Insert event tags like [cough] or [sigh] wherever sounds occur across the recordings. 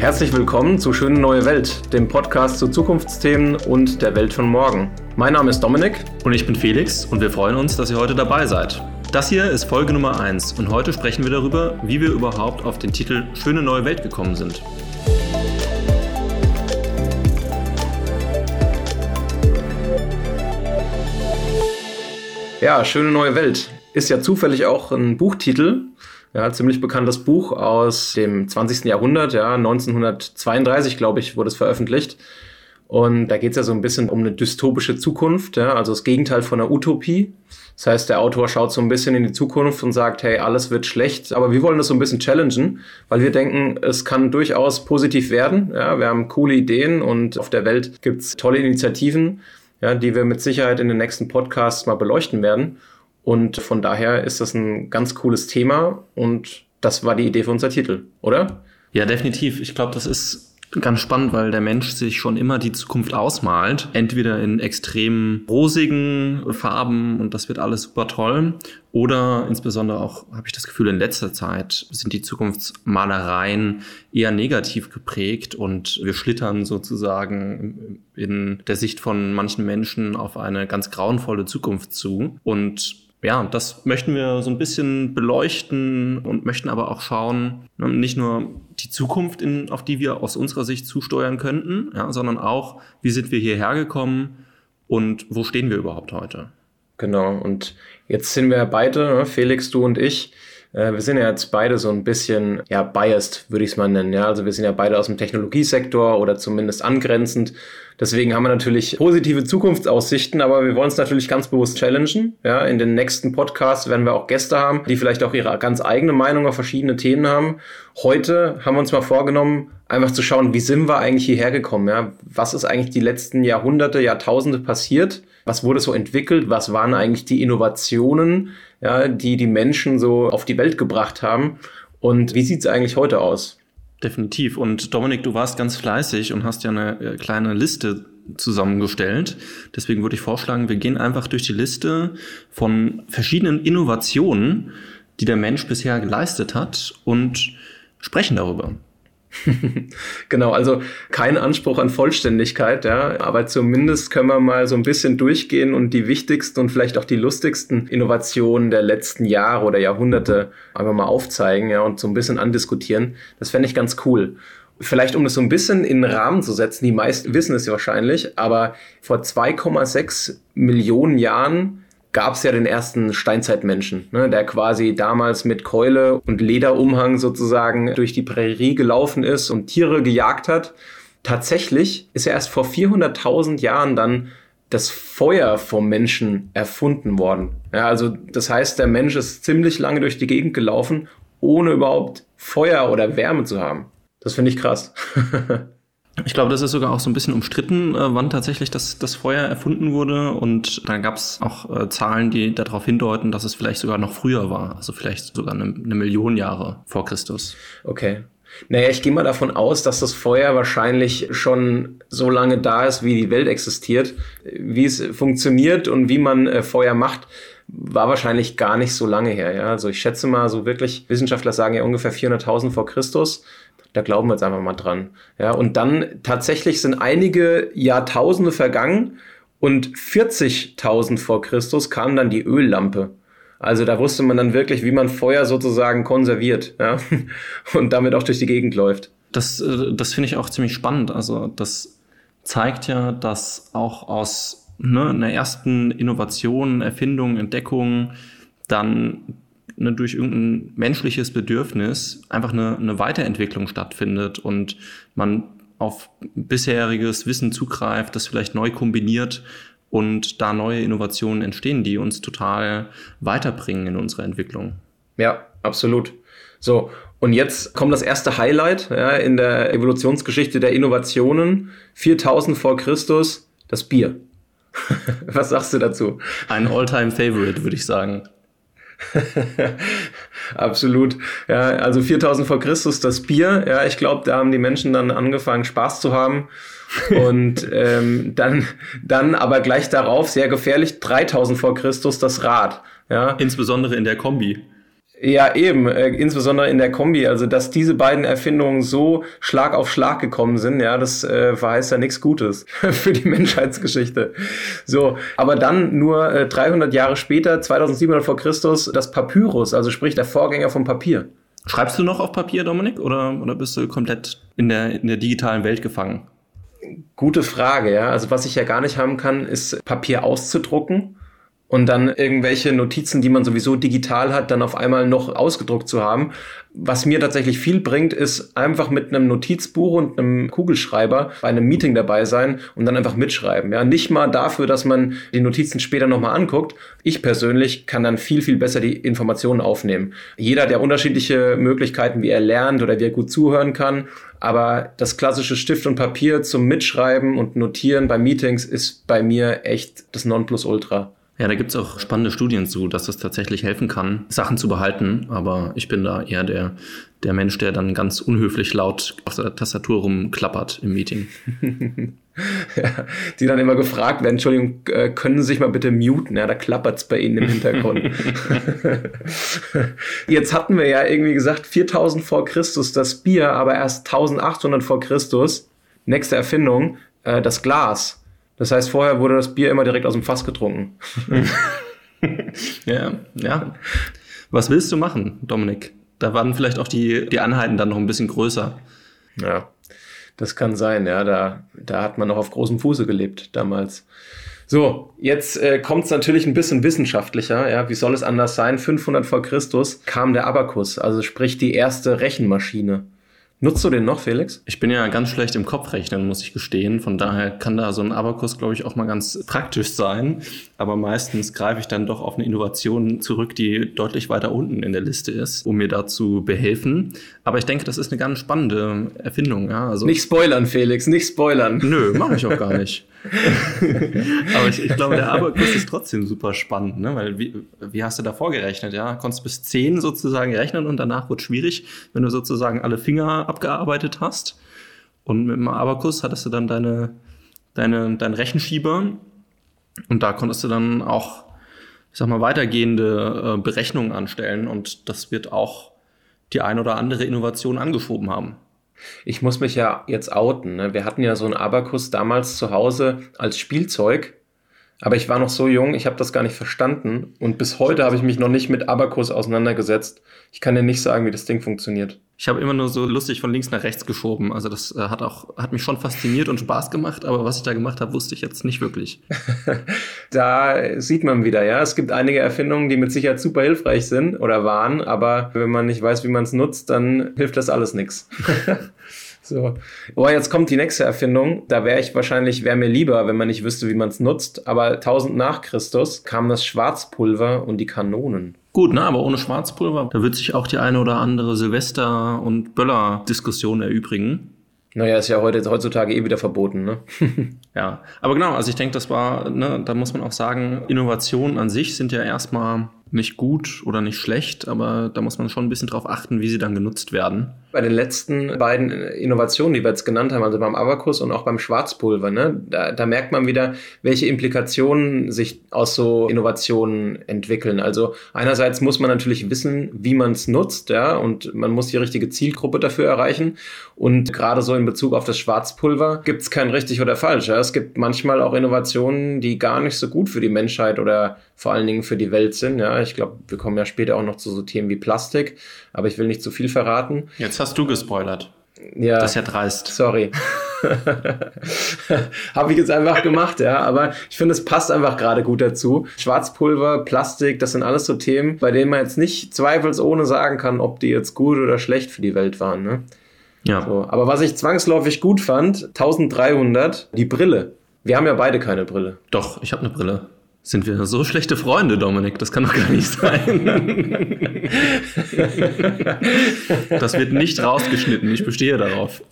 Herzlich willkommen zu Schöne Neue Welt, dem Podcast zu Zukunftsthemen und der Welt von morgen. Mein Name ist Dominik. Und ich bin Felix und wir freuen uns, dass ihr heute dabei seid. Das hier ist Folge Nummer 1 und heute sprechen wir darüber, wie wir überhaupt auf den Titel Schöne Neue Welt gekommen sind. Ja, Schöne Neue Welt ist ja zufällig auch ein Buchtitel ja, ziemlich bekanntes Buch aus dem 20. Jahrhundert, ja, 1932, glaube ich, wurde es veröffentlicht. Und da geht es ja so ein bisschen um eine dystopische Zukunft, ja, also das Gegenteil von einer Utopie. Das heißt, der Autor schaut so ein bisschen in die Zukunft und sagt, hey, alles wird schlecht, aber wir wollen das so ein bisschen challengen, weil wir denken, es kann durchaus positiv werden. Ja, wir haben coole Ideen und auf der Welt gibt's tolle Initiativen, ja, die wir mit Sicherheit in den nächsten Podcasts mal beleuchten werden. Und von daher ist das ein ganz cooles Thema und das war die Idee für unser Titel, oder? Ja, definitiv. Ich glaube, das ist ganz spannend, weil der Mensch sich schon immer die Zukunft ausmalt. Entweder in extrem rosigen Farben und das wird alles super toll. Oder insbesondere auch, habe ich das Gefühl, in letzter Zeit sind die Zukunftsmalereien eher negativ geprägt und wir schlittern sozusagen in der Sicht von manchen Menschen auf eine ganz grauenvolle Zukunft zu. Und ja, das möchten wir so ein bisschen beleuchten und möchten aber auch schauen, ne, nicht nur die Zukunft, in, auf die wir aus unserer Sicht zusteuern könnten, ja, sondern auch, wie sind wir hierher gekommen und wo stehen wir überhaupt heute. Genau, und jetzt sind wir beide, ne, Felix, du und ich, äh, wir sind ja jetzt beide so ein bisschen, ja, biased, würde ich es mal nennen. Ja, also wir sind ja beide aus dem Technologiesektor oder zumindest angrenzend. Deswegen haben wir natürlich positive Zukunftsaussichten, aber wir wollen es natürlich ganz bewusst challengen. Ja, in den nächsten Podcasts werden wir auch Gäste haben, die vielleicht auch ihre ganz eigene Meinung auf verschiedene Themen haben. Heute haben wir uns mal vorgenommen, einfach zu schauen, wie sind wir eigentlich hierher gekommen? Ja? Was ist eigentlich die letzten Jahrhunderte, Jahrtausende passiert? Was wurde so entwickelt? Was waren eigentlich die Innovationen, ja, die die Menschen so auf die Welt gebracht haben? Und wie sieht es eigentlich heute aus? Definitiv. Und Dominik, du warst ganz fleißig und hast ja eine äh, kleine Liste zusammengestellt. Deswegen würde ich vorschlagen, wir gehen einfach durch die Liste von verschiedenen Innovationen, die der Mensch bisher geleistet hat und sprechen darüber. [laughs] genau, also kein Anspruch an Vollständigkeit, ja, aber zumindest können wir mal so ein bisschen durchgehen und die wichtigsten und vielleicht auch die lustigsten Innovationen der letzten Jahre oder Jahrhunderte einfach mal aufzeigen, ja, und so ein bisschen andiskutieren. Das fände ich ganz cool. Vielleicht um das so ein bisschen in den Rahmen zu setzen, die meisten wissen es ja wahrscheinlich, aber vor 2,6 Millionen Jahren gab es ja den ersten Steinzeitmenschen, ne, der quasi damals mit Keule und Lederumhang sozusagen durch die Prärie gelaufen ist und Tiere gejagt hat. Tatsächlich ist ja erst vor 400.000 Jahren dann das Feuer vom Menschen erfunden worden. Ja, also das heißt, der Mensch ist ziemlich lange durch die Gegend gelaufen, ohne überhaupt Feuer oder Wärme zu haben. Das finde ich krass. [laughs] Ich glaube, das ist sogar auch so ein bisschen umstritten, äh, wann tatsächlich das, das Feuer erfunden wurde. Und da gab es auch äh, Zahlen, die darauf hindeuten, dass es vielleicht sogar noch früher war. Also vielleicht sogar eine, eine Million Jahre vor Christus. Okay. Naja, ich gehe mal davon aus, dass das Feuer wahrscheinlich schon so lange da ist, wie die Welt existiert. Wie es funktioniert und wie man äh, Feuer macht, war wahrscheinlich gar nicht so lange her. Ja? Also ich schätze mal, so wirklich, Wissenschaftler sagen ja ungefähr 400.000 vor Christus. Da glauben wir jetzt einfach mal dran. Ja, und dann tatsächlich sind einige Jahrtausende vergangen und 40.000 vor Christus kam dann die Öllampe. Also da wusste man dann wirklich, wie man Feuer sozusagen konserviert ja? [laughs] und damit auch durch die Gegend läuft. Das, äh, das finde ich auch ziemlich spannend. Also das zeigt ja, dass auch aus ne, einer ersten Innovation, Erfindung, Entdeckung dann ne, durch irgendein menschliches Bedürfnis einfach eine, eine Weiterentwicklung stattfindet und man auf bisheriges Wissen zugreift, das vielleicht neu kombiniert und da neue Innovationen entstehen, die uns total weiterbringen in unserer Entwicklung. Ja, absolut. So, und jetzt kommt das erste Highlight ja, in der Evolutionsgeschichte der Innovationen. 4000 vor Christus, das Bier. [laughs] Was sagst du dazu? Ein All-Time-Favorite, würde ich sagen. [laughs] Absolut. Ja, also 4000 vor Christus das Bier. Ja, ich glaube, da haben die Menschen dann angefangen, Spaß zu haben. Und [laughs] ähm, dann, dann aber gleich darauf, sehr gefährlich, 3000 vor Christus das Rad. Ja. Insbesondere in der Kombi. Ja, eben, äh, insbesondere in der Kombi, also dass diese beiden Erfindungen so Schlag auf Schlag gekommen sind, ja, das äh, verheißt ja nichts Gutes [laughs] für die Menschheitsgeschichte. So, aber dann nur äh, 300 Jahre später, 2700 vor Christus, das Papyrus, also sprich der Vorgänger vom Papier. Schreibst du noch auf Papier, Dominik, oder, oder bist du komplett in der, in der digitalen Welt gefangen? Gute Frage, ja. Also was ich ja gar nicht haben kann, ist Papier auszudrucken und dann irgendwelche Notizen, die man sowieso digital hat, dann auf einmal noch ausgedruckt zu haben. Was mir tatsächlich viel bringt, ist einfach mit einem Notizbuch und einem Kugelschreiber bei einem Meeting dabei sein und dann einfach mitschreiben. Ja, nicht mal dafür, dass man die Notizen später nochmal anguckt. Ich persönlich kann dann viel, viel besser die Informationen aufnehmen. Jeder hat ja unterschiedliche Möglichkeiten, wie er lernt oder wie er gut zuhören kann. Aber das klassische Stift und Papier zum Mitschreiben und Notieren bei Meetings ist bei mir echt das Nonplusultra. Ja, da gibt's auch spannende Studien zu, dass das tatsächlich helfen kann, Sachen zu behalten. Aber ich bin da eher der, der Mensch, der dann ganz unhöflich laut auf der Tastatur rumklappert im Meeting. [laughs] ja, die dann immer gefragt werden, Entschuldigung, äh, können Sie sich mal bitte muten? Ja, da klappert's bei Ihnen im Hintergrund. [laughs] Jetzt hatten wir ja irgendwie gesagt, 4000 vor Christus das Bier, aber erst 1800 vor Christus, nächste Erfindung, äh, das Glas. Das heißt, vorher wurde das Bier immer direkt aus dem Fass getrunken. [laughs] ja, ja. Was willst du machen, Dominik? Da waren vielleicht auch die, die Anheiten dann noch ein bisschen größer. Ja, das kann sein, ja. Da, da hat man noch auf großem Fuße gelebt damals. So, jetzt äh, kommt es natürlich ein bisschen wissenschaftlicher. Ja, wie soll es anders sein? 500 vor Christus kam der Abakus, also sprich die erste Rechenmaschine. Nutzt du den noch, Felix? Ich bin ja ganz schlecht im Kopfrechnen, muss ich gestehen. Von daher kann da so ein Abakus, glaube ich, auch mal ganz praktisch sein. Aber meistens greife ich dann doch auf eine Innovation zurück, die deutlich weiter unten in der Liste ist, um mir dazu behelfen. Aber ich denke, das ist eine ganz spannende Erfindung. Ja? Also, nicht spoilern, Felix, nicht spoilern. Nö, mache ich auch gar nicht. [laughs] Aber ich, ich, glaube, der Abakus ist trotzdem super spannend, ne? weil wie, wie hast du da vorgerechnet? Ja? Konntest bis 10 sozusagen rechnen und danach wird schwierig, wenn du sozusagen alle Finger abgearbeitet hast. Und mit dem Abakus hattest du dann deine, deine, deinen Rechenschieber und da konntest du dann auch, ich sag mal, weitergehende äh, Berechnungen anstellen und das wird auch die ein oder andere Innovation angeschoben haben. Ich muss mich ja jetzt outen. Ne? Wir hatten ja so einen Abakus damals zu Hause als Spielzeug aber ich war noch so jung, ich habe das gar nicht verstanden. Und bis heute habe ich mich noch nicht mit Abakus auseinandergesetzt. Ich kann dir nicht sagen, wie das Ding funktioniert. Ich habe immer nur so lustig von links nach rechts geschoben. Also das äh, hat auch hat mich schon fasziniert und Spaß gemacht, aber was ich da gemacht habe, wusste ich jetzt nicht wirklich. [laughs] da sieht man wieder, ja, es gibt einige Erfindungen, die mit Sicherheit super hilfreich sind oder waren, aber wenn man nicht weiß, wie man es nutzt, dann hilft das alles nichts. [laughs] So. Oh, jetzt kommt die nächste Erfindung. Da wäre ich wahrscheinlich, wäre mir lieber, wenn man nicht wüsste, wie man es nutzt. Aber 1000 nach Christus kam das Schwarzpulver und die Kanonen. Gut, ne, aber ohne Schwarzpulver, da wird sich auch die eine oder andere Silvester- und Böller-Diskussion erübrigen. Naja, ist ja heute, heutzutage eh wieder verboten, ne? [laughs] ja, aber genau, also ich denke, das war, ne, da muss man auch sagen, Innovationen an sich sind ja erstmal nicht gut oder nicht schlecht, aber da muss man schon ein bisschen drauf achten, wie sie dann genutzt werden. Bei den letzten beiden Innovationen, die wir jetzt genannt haben, also beim Abacus und auch beim Schwarzpulver, ne, da, da merkt man wieder, welche Implikationen sich aus so Innovationen entwickeln. Also einerseits muss man natürlich wissen, wie man es nutzt, ja, und man muss die richtige Zielgruppe dafür erreichen. Und gerade so in Bezug auf das Schwarzpulver gibt es kein richtig oder falsch. Ja. Es gibt manchmal auch Innovationen, die gar nicht so gut für die Menschheit oder vor allen Dingen für die Welt sind. Ja, ich glaube, wir kommen ja später auch noch zu so Themen wie Plastik, aber ich will nicht zu viel verraten. Jetzt hast du gespoilert. Ja. Das ist ja dreist. Sorry. [laughs] Habe ich jetzt einfach gemacht, ja. Aber ich finde, es passt einfach gerade gut dazu. Schwarzpulver, Plastik, das sind alles so Themen, bei denen man jetzt nicht zweifelsohne sagen kann, ob die jetzt gut oder schlecht für die Welt waren. Ne? Ja. So. Aber was ich zwangsläufig gut fand, 1300, die Brille. Wir haben ja beide keine Brille. Doch, ich habe eine Brille. Sind wir so schlechte Freunde, Dominik? Das kann doch gar nicht sein. das wird nicht rausgeschnitten. Ich bestehe darauf.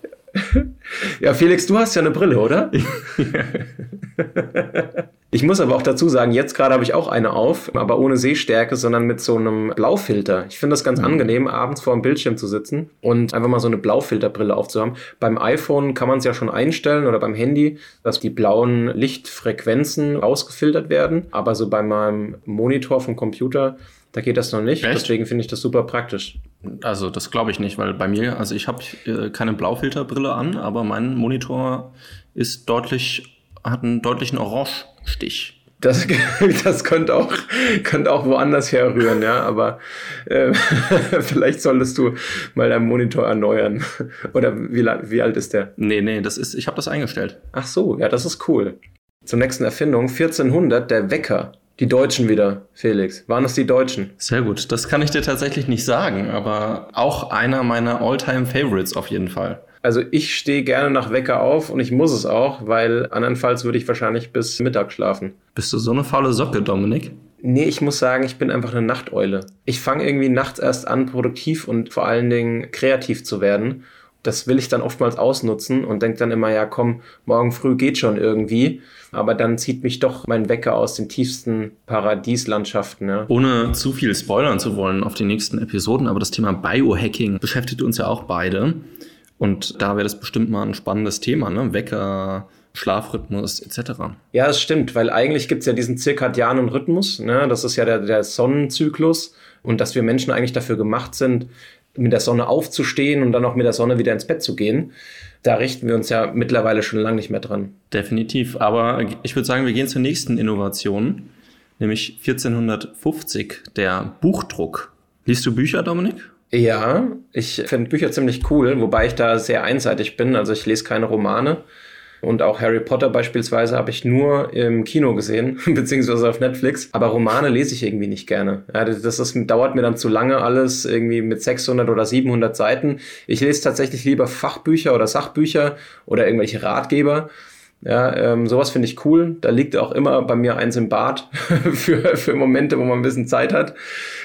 Ja, Felix, du hast ja eine Brille, oder? [laughs] ich muss aber auch dazu sagen, jetzt gerade habe ich auch eine auf, aber ohne Sehstärke, sondern mit so einem Blaufilter. Ich finde das ganz mhm. angenehm, abends vor dem Bildschirm zu sitzen und einfach mal so eine Blaufilterbrille aufzuhaben. Beim iPhone kann man es ja schon einstellen oder beim Handy, dass die blauen Lichtfrequenzen ausgefiltert werden. Aber so bei meinem Monitor vom Computer Da geht das noch nicht. Echt? Deswegen finde ich das super praktisch. Also das glaube ich nicht, weil bei mir, also ich habe äh, keine Blaufilterbrille an, aber mein Monitor ist deutlich, hat einen deutlichen Orange-Stich. Das, [laughs] das könnte auch, könnte auch woanders herrühren, ja, aber äh, [laughs] vielleicht solltest du mal deinen Monitor erneuern. [laughs] Oder wie, wie alt ist der? Nee, nee, das ist, ich habe das eingestellt. Ach so, ja, das ist cool. Zur nächsten Erfindung, 1400, der Wecker. Die Deutschen wieder, Felix. Waren das die Deutschen? Sehr gut. Das kann ich dir tatsächlich nicht sagen, aber auch einer meiner All-Time-Favorites auf jeden Fall. Also ich stehe gerne nach Wecker auf und ich muss es auch, weil andernfalls würde ich wahrscheinlich bis Mittag schlafen. Bist du so eine faule Socke, Dominik? Nee, ich muss sagen, ich bin einfach eine Nachteule. Ich fange irgendwie nachts erst an, produktiv und vor allen Dingen kreativ zu werden. Das will ich dann oftmals ausnutzen und denke dann immer, ja komm, morgen früh geht schon irgendwie. Aber dann zieht mich doch mein Wecker aus den tiefsten Paradieslandschaften. Ja. Ohne zu viel spoilern zu wollen auf die nächsten Episoden, aber das Thema Biohacking beschäftigt uns ja auch beide. Und da wäre das bestimmt mal ein spannendes Thema, ne? Wecker, Schlafrhythmus etc. Ja, es stimmt, weil eigentlich gibt's ja diesen zirkadianen Rhythmus, ne? das ist ja der, der Sonnenzyklus und dass wir Menschen eigentlich dafür gemacht sind, mit der Sonne aufzustehen und dann auch mit der Sonne wieder ins Bett zu gehen. Da richten wir uns ja mittlerweile schon lange nicht mehr dran. Definitiv. Aber ich würde sagen, wir gehen zur nächsten Innovation, nämlich 1450, der Buchdruck. Liest du Bücher, Dominik? Ja, ich finde Bücher ziemlich cool, wobei ich da sehr einseitig bin. Also ich lese keine Romane. Und auch Harry Potter beispielsweise habe ich nur im Kino gesehen, [laughs] beziehungsweise auf Netflix. Aber Romane lese ich irgendwie nicht gerne. Ja, das ist, dauert mir dann zu lange alles, irgendwie mit 600 oder 700 Seiten. Ich lese tatsächlich lieber Fachbücher oder Sachbücher oder irgendwelche Ratgeber. Ja, ähm, sowas finde ich cool. Da liegt auch immer bei mir eins im Bad [laughs] für, für Momente, wo man ein bisschen Zeit hat.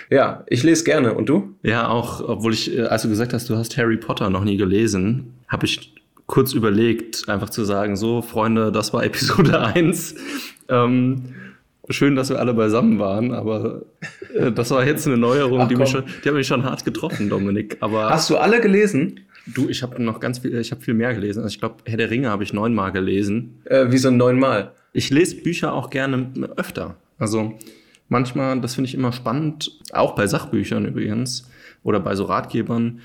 Ja, ich lese gerne. Und du? Ja, auch, obwohl ich, äh, als du gesagt hast, du hast Harry Potter noch nie gelesen, habe ich kurz überlegt, einfach zu sagen, so, Freunde, das war Episode [laughs] 1. Ähm, schön, dass wir alle beisammen waren, aber äh, das war jetzt eine Neuerung, Ach, die, mich schon, die hat mich schon hart getroffen, Dominik. Aber Hast du alle gelesen? Du, ich habe noch ganz viel, ich habe viel mehr gelesen. Also ich glaube, Herr der Ringe habe ich neunmal gelesen. Äh, wie so neunmal. Ich lese Bücher auch gerne öfter. Also manchmal, das finde ich immer spannend, auch bei Sachbüchern übrigens oder bei so Ratgebern.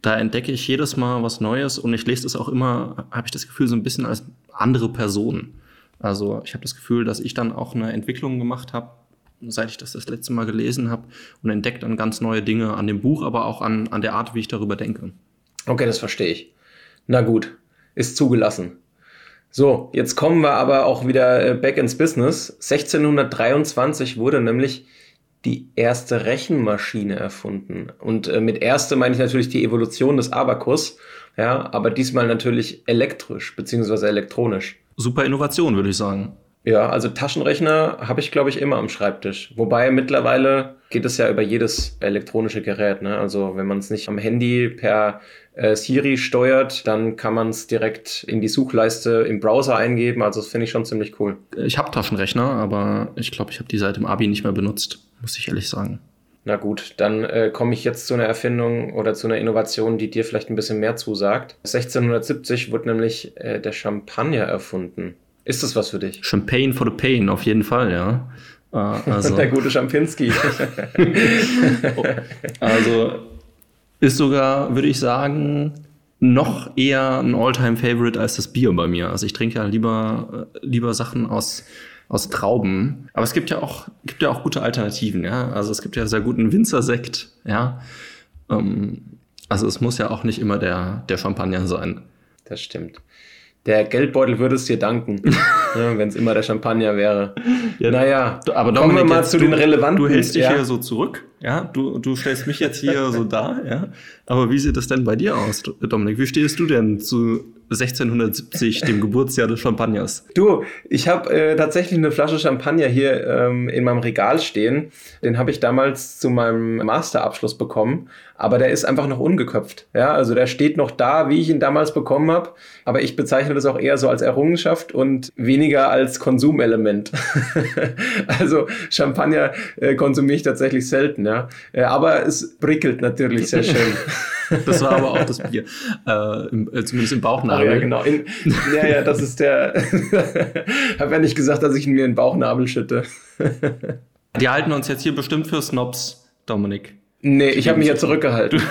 Da entdecke ich jedes Mal was Neues und ich lese das auch immer, habe ich das Gefühl, so ein bisschen als andere Person. Also ich habe das Gefühl, dass ich dann auch eine Entwicklung gemacht habe, seit ich das das letzte Mal gelesen habe und entdeckt dann ganz neue Dinge an dem Buch, aber auch an, an der Art, wie ich darüber denke. Okay, das verstehe ich. Na gut, ist zugelassen. So, jetzt kommen wir aber auch wieder äh, back ins Business. 1623 wurde nämlich die erste Rechenmaschine erfunden. Und äh, mit erste meine ich natürlich die Evolution des Abakus, ja, aber diesmal natürlich elektrisch beziehungsweise elektronisch. Super Innovation, würde ich sagen. Ja, also Taschenrechner habe ich, glaube ich, immer am Schreibtisch. Wobei mittlerweile geht es ja über jedes elektronische Gerät. Ne? Also wenn man es nicht am Handy per äh, Siri steuert, dann kann man es direkt in die Suchleiste im Browser eingeben. Also das finde ich schon ziemlich cool. Ich habe Taschenrechner, aber ich glaube, ich habe die seit dem Abi nicht mehr benutzt, muss ich ehrlich sagen. Na gut, dann äh, komme ich jetzt zu einer Erfindung oder zu einer Innovation, die dir vielleicht ein bisschen mehr zusagt. 1670 wurde nämlich äh, der Champagner erfunden. Ist das was für dich? Champagne for the Pain, auf jeden Fall, ja. Äh, also, [laughs] Der gute Champinski. [laughs] also ist sogar, würde ich sagen, noch eher ein All-Time-Favorite als das Bier bei mir. Also ich trinke ja lieber, äh, lieber Sachen aus, aus Trauben. Aber es gibt ja auch, gibt ja auch gute Alternativen, ja. Also es gibt ja sehr guten Winzersekt, ja. Ähm, also es muss ja auch nicht immer der, der Champagner sein. Das stimmt. Der Geldbeutel würde es dir danken, [laughs] ja, wenn es immer der Champagner wäre. Ja, naja, aber kommen wir Dominik, mal jetzt zu du, den relevanten. Du hältst dich ja. hier so zurück, ja. Du, du stellst mich jetzt hier so dar, ja. Aber wie sieht das denn bei dir aus, Dominik? Wie stehst du denn zu 1670, dem Geburtsjahr des Champagners? Du, ich habe äh, tatsächlich eine Flasche Champagner hier ähm, in meinem Regal stehen. Den habe ich damals zu meinem Masterabschluss bekommen, aber der ist einfach noch ungeköpft. Ja, also der steht noch da, wie ich ihn damals bekommen habe, aber ich bezeichne das auch eher so als Errungenschaft und weniger als Konsumelement. [laughs] also Champagner äh, konsumiere ich tatsächlich selten, ja. Äh, aber es prickelt natürlich sehr [laughs] schön. Das war aber auch das Bier. Äh, im, äh, zumindest im Bauchnabel. ja, genau. In, ja, ja, das ist der. [laughs] habe ja nicht gesagt, dass ich ihn mir in den Bauchnabel schütte. Die halten uns jetzt hier bestimmt für Snobs. Dominik? Nee, ich habe mich ja zurückgehalten.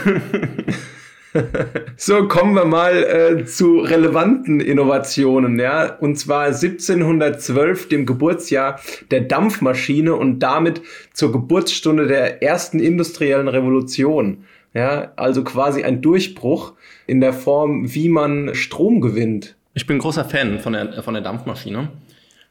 [laughs] so, kommen wir mal äh, zu relevanten Innovationen, ja. Und zwar 1712, dem Geburtsjahr der Dampfmaschine und damit zur Geburtsstunde der ersten industriellen Revolution. Ja, also quasi ein Durchbruch in der Form, wie man Strom gewinnt. Ich bin großer Fan von der, von der Dampfmaschine.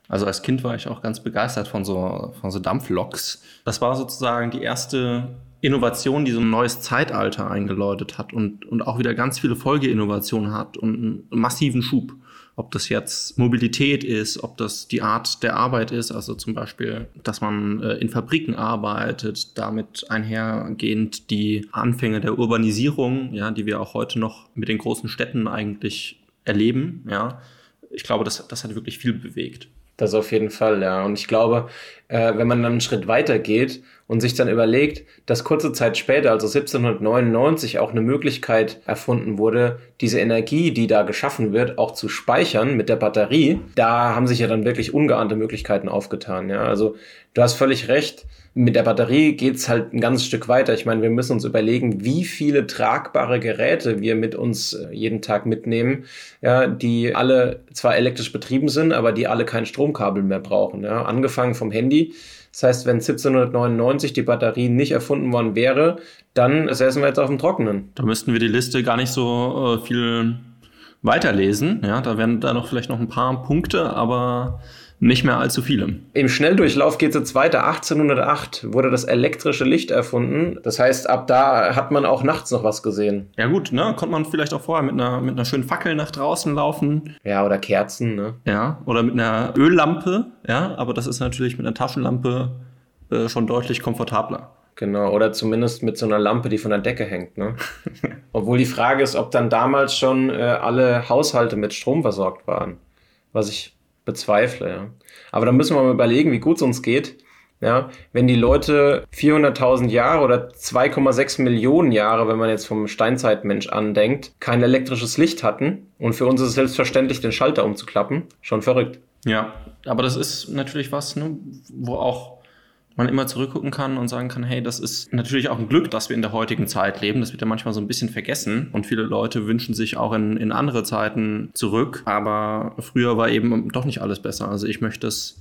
Also als Kind war ich auch ganz begeistert von so, von so Dampfloks. Das war sozusagen die erste Innovation, die so ein neues Zeitalter eingeläutet hat und, und auch wieder ganz viele Folgeinnovationen hat und einen massiven Schub. Ob das jetzt Mobilität ist, ob das die Art der Arbeit ist, also zum Beispiel, dass man äh, in Fabriken arbeitet, damit einhergehend die Anfänge der Urbanisierung, ja, die wir auch heute noch mit den großen Städten eigentlich erleben, ja. Ich glaube, das, das hat wirklich viel bewegt. Das auf jeden Fall, ja. Und ich glaube, äh, wenn man dann einen Schritt weiter geht und sich dann überlegt, dass kurze Zeit später, also 1799, auch eine Möglichkeit erfunden wurde, diese Energie, die da geschaffen wird, auch zu speichern mit der Batterie, da haben sich ja dann wirklich ungeahnte Möglichkeiten aufgetan, ja. Also du hast völlig recht mit der Batterie geht's halt ein ganzes Stück weiter. Ich meine, wir müssen uns überlegen, wie viele tragbare Geräte wir mit uns äh, jeden Tag mitnehmen, ja, die alle zwar elektrisch betrieben sind, aber die alle kein Stromkabel mehr brauchen. Ja. Angefangen vom Handy. Das heißt, wenn 1799 die Batterie nicht erfunden worden wäre, dann säßen wir jetzt auf dem Trockenen. Da müssten wir die Liste gar nicht so äh, viel weiterlesen. Ja, da wären da noch vielleicht noch ein paar Punkte, aber nicht mehr allzu viele. Im Schnelldurchlauf geht es jetzt weiter. 1808 wurde das elektrische Licht erfunden. Das heißt, ab da hat man auch nachts noch was gesehen. Ja gut, ne? Konnte man vielleicht auch vorher mit einer, mit einer schönen Fackel nach draußen laufen. Ja, oder Kerzen, ne? Ja, oder mit einer Öllampe, ja, aber das ist natürlich mit einer Taschenlampe äh, schon deutlich komfortabler. Genau, oder zumindest mit so einer Lampe, die von der Decke hängt. Ne? [laughs] Obwohl die Frage ist, ob dann damals schon äh, alle Haushalte mit Strom versorgt waren. Was ich bezweifle, ja. Aber da müssen wir mal überlegen, wie gut es uns geht. Ja, wenn die Leute 400.000 Jahre oder 2,6 Millionen Jahre, wenn man jetzt vom Steinzeitmensch andenkt, kein elektrisches Licht hatten und für uns ist es selbstverständlich, den Schalter umzuklappen, schon verrückt. Ja, aber das ist natürlich was, ne, wo auch man immer zurückgucken kann und sagen kann, hey, das ist natürlich auch ein Glück, dass wir in der heutigen Zeit leben. Das wird ja manchmal so ein bisschen vergessen und viele Leute wünschen sich auch in, in andere Zeiten zurück. Aber früher war eben doch nicht alles besser. Also ich möchte das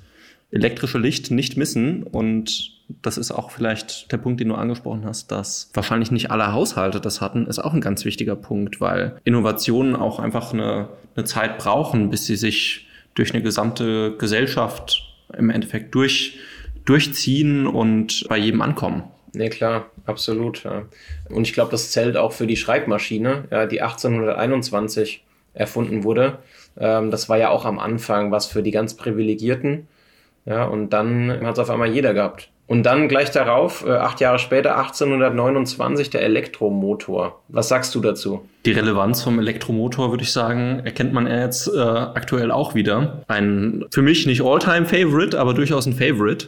elektrische Licht nicht missen und das ist auch vielleicht der Punkt, den du angesprochen hast, dass wahrscheinlich nicht alle Haushalte das hatten, ist auch ein ganz wichtiger Punkt, weil Innovationen auch einfach eine, eine Zeit brauchen, bis sie sich durch eine gesamte Gesellschaft im Endeffekt durch durchziehen und bei jedem ankommen. Nee, klar, absolut. Ja. Und ich glaube, das zählt auch für die Schreibmaschine, ja, die 1821 erfunden wurde. Ähm, das war ja auch am Anfang was für die ganz Privilegierten. Ja, und dann hat es auf einmal jeder gehabt. Und dann gleich darauf, äh, acht Jahre später, 1829, der Elektromotor. Was sagst du dazu? Die Relevanz vom Elektromotor, würde ich sagen, erkennt man jetzt äh, aktuell auch wieder. Ein für mich nicht All-Time-Favorite, aber durchaus ein Favorite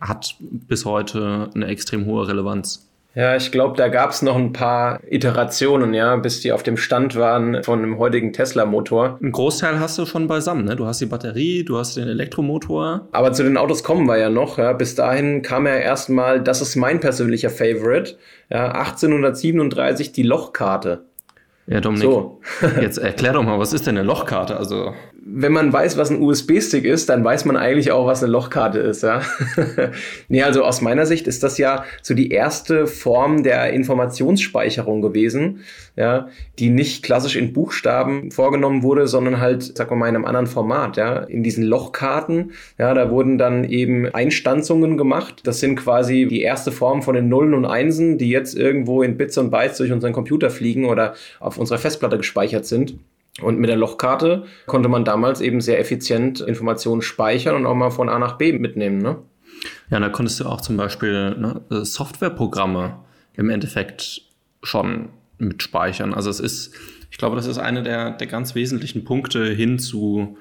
hat bis heute eine extrem hohe Relevanz. Ja, ich glaube, da gab es noch ein paar Iterationen, ja, bis die auf dem Stand waren von dem heutigen Tesla-Motor. Ein Großteil hast du schon beisammen, ne? Du hast die Batterie, du hast den Elektromotor. Aber zu den Autos kommen wir ja noch. Ja. Bis dahin kam ja erstmal, das ist mein persönlicher Favorite, ja, 1837 die Lochkarte. Ja, Dominik, so. jetzt erklär doch mal, was ist denn eine Lochkarte? Also wenn man weiß, was ein USB-Stick ist, dann weiß man eigentlich auch, was eine Lochkarte ist. Ja? [laughs] nee, also aus meiner Sicht ist das ja so die erste Form der Informationsspeicherung gewesen, ja, die nicht klassisch in Buchstaben vorgenommen wurde, sondern halt, sag mal, in einem anderen Format. Ja? In diesen Lochkarten, ja, da wurden dann eben Einstanzungen gemacht. Das sind quasi die erste Form von den Nullen und Einsen, die jetzt irgendwo in Bits und Bytes durch unseren Computer fliegen oder auf unserer Festplatte gespeichert sind. Und mit der Lochkarte konnte man damals eben sehr effizient Informationen speichern und auch mal von A nach B mitnehmen. Ne? Ja, da konntest du auch zum Beispiel ne, Softwareprogramme im Endeffekt schon mitspeichern. Also es ist, ich glaube, das ist einer der, der ganz wesentlichen Punkte hin zu,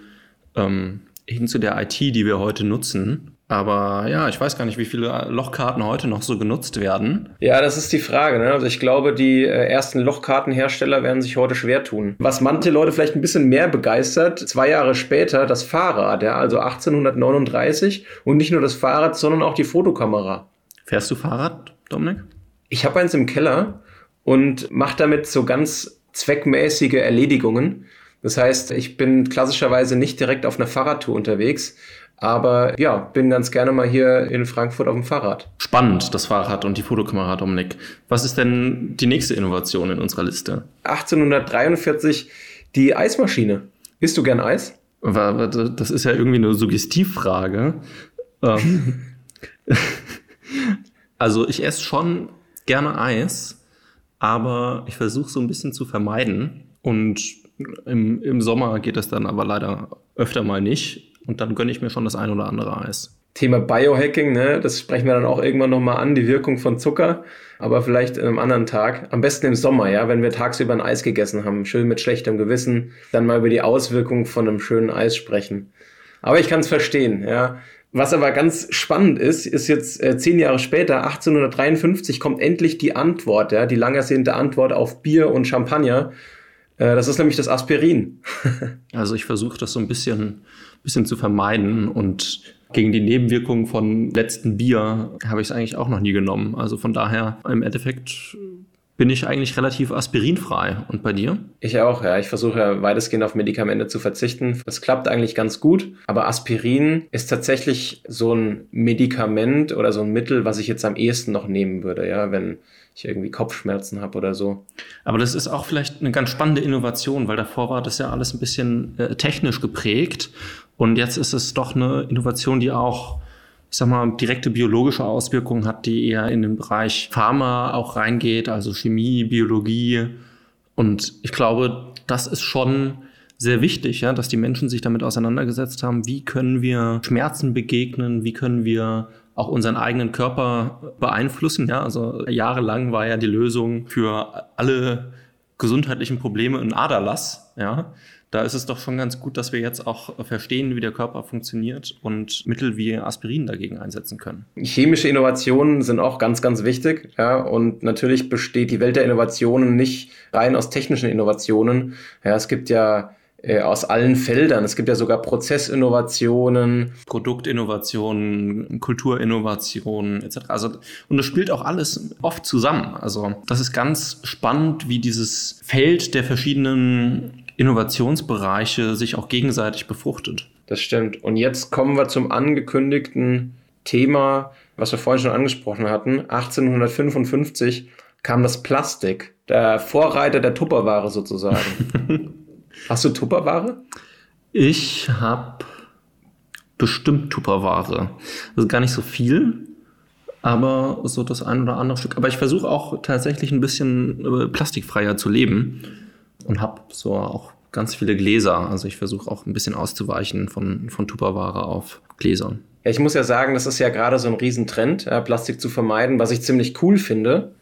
ähm, hin zu der IT, die wir heute nutzen. Aber ja, ich weiß gar nicht, wie viele Lochkarten heute noch so genutzt werden. Ja, das ist die Frage. Ne? Also ich glaube, die äh, ersten Lochkartenhersteller werden sich heute schwer tun. Was manche Leute vielleicht ein bisschen mehr begeistert, zwei Jahre später das Fahrrad, ja, also 1839 und nicht nur das Fahrrad, sondern auch die Fotokamera. Fährst du Fahrrad, Dominik? Ich habe eins im Keller und mache damit so ganz zweckmäßige Erledigungen. Das heißt, ich bin klassischerweise nicht direkt auf einer Fahrradtour unterwegs, aber ja, bin ganz gerne mal hier in Frankfurt auf dem Fahrrad. Spannend, das Fahrrad und die Fotokamera, Dominik. Was ist denn die nächste Innovation in unserer Liste? 1843 die Eismaschine. Isst du gern Eis? Das ist ja irgendwie eine Suggestivfrage. Ähm, [laughs] also ich esse schon gerne Eis, aber ich versuche so ein bisschen zu vermeiden. Und im, im Sommer geht das dann aber leider öfter mal nicht. Und dann gönne ich mir schon das ein oder andere Eis. Thema Biohacking, ne? das sprechen wir dann auch irgendwann nochmal an, die Wirkung von Zucker, aber vielleicht in einem anderen Tag. Am besten im Sommer, ja, wenn wir tagsüber ein Eis gegessen haben, schön mit schlechtem Gewissen, dann mal über die Auswirkungen von einem schönen Eis sprechen. Aber ich kann es verstehen, ja. Was aber ganz spannend ist, ist jetzt äh, zehn Jahre später, 1853, kommt endlich die Antwort, ja, die lang ersehnte Antwort auf Bier und Champagner. Äh, das ist nämlich das Aspirin. [laughs] also ich versuche das so ein bisschen, bisschen zu vermeiden und gegen die Nebenwirkungen von letzten Bier habe ich es eigentlich auch noch nie genommen. Also von daher im Endeffekt bin ich eigentlich relativ aspirinfrei. Und bei dir? Ich auch, ja. Ich versuche ja weitestgehend auf Medikamente zu verzichten. Das klappt eigentlich ganz gut. Aber Aspirin ist tatsächlich so ein Medikament oder so ein Mittel, was ich jetzt am ehesten noch nehmen würde, ja, wenn ich irgendwie Kopfschmerzen habe oder so. Aber das ist auch vielleicht eine ganz spannende Innovation, weil davor war das ja alles ein bisschen äh, technisch geprägt. Und jetzt ist es doch eine Innovation, die auch, ich sag mal, direkte biologische Auswirkungen hat, die eher in den Bereich Pharma auch reingeht, also Chemie, Biologie. Und ich glaube, das ist schon sehr wichtig, ja, dass die Menschen sich damit auseinandergesetzt haben, wie können wir Schmerzen begegnen, wie können wir auch unseren eigenen Körper beeinflussen. Ja, also jahrelang war ja die Lösung für alle gesundheitlichen Probleme ein Aderlass. Ja, da ist es doch schon ganz gut, dass wir jetzt auch verstehen, wie der Körper funktioniert und Mittel wie Aspirin dagegen einsetzen können. Chemische Innovationen sind auch ganz, ganz wichtig. Ja, und natürlich besteht die Welt der Innovationen nicht rein aus technischen Innovationen. Ja, es gibt ja äh, aus allen Feldern. Es gibt ja sogar Prozessinnovationen. Produktinnovationen, Kulturinnovationen etc. Also, und das spielt auch alles oft zusammen. Also das ist ganz spannend, wie dieses Feld der verschiedenen Innovationsbereiche sich auch gegenseitig befruchtet. Das stimmt. Und jetzt kommen wir zum angekündigten Thema, was wir vorhin schon angesprochen hatten. 1855 kam das Plastik, der Vorreiter der Tupperware sozusagen. [laughs] Hast du Tupperware? Ich habe bestimmt Tupperware. Also gar nicht so viel, aber so das ein oder andere Stück. Aber ich versuche auch tatsächlich ein bisschen äh, plastikfreier zu leben und habe so auch ganz viele Gläser. Also ich versuche auch ein bisschen auszuweichen von, von Tupperware auf Gläsern. Ja, ich muss ja sagen, das ist ja gerade so ein Riesentrend, ja, Plastik zu vermeiden, was ich ziemlich cool finde.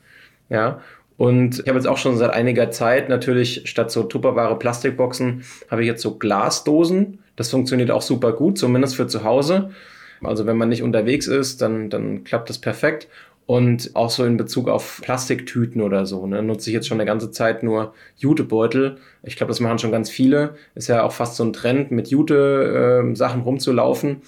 Ja, und ich habe jetzt auch schon seit einiger Zeit natürlich statt so Tupperware Plastikboxen habe ich jetzt so Glasdosen. Das funktioniert auch super gut, zumindest für zu Hause. Also wenn man nicht unterwegs ist, dann, dann klappt das perfekt. Und auch so in Bezug auf Plastiktüten oder so, ne, nutze ich jetzt schon eine ganze Zeit nur Jutebeutel. Ich glaube, das machen schon ganz viele. Ist ja auch fast so ein Trend, mit Jute-Sachen äh, rumzulaufen.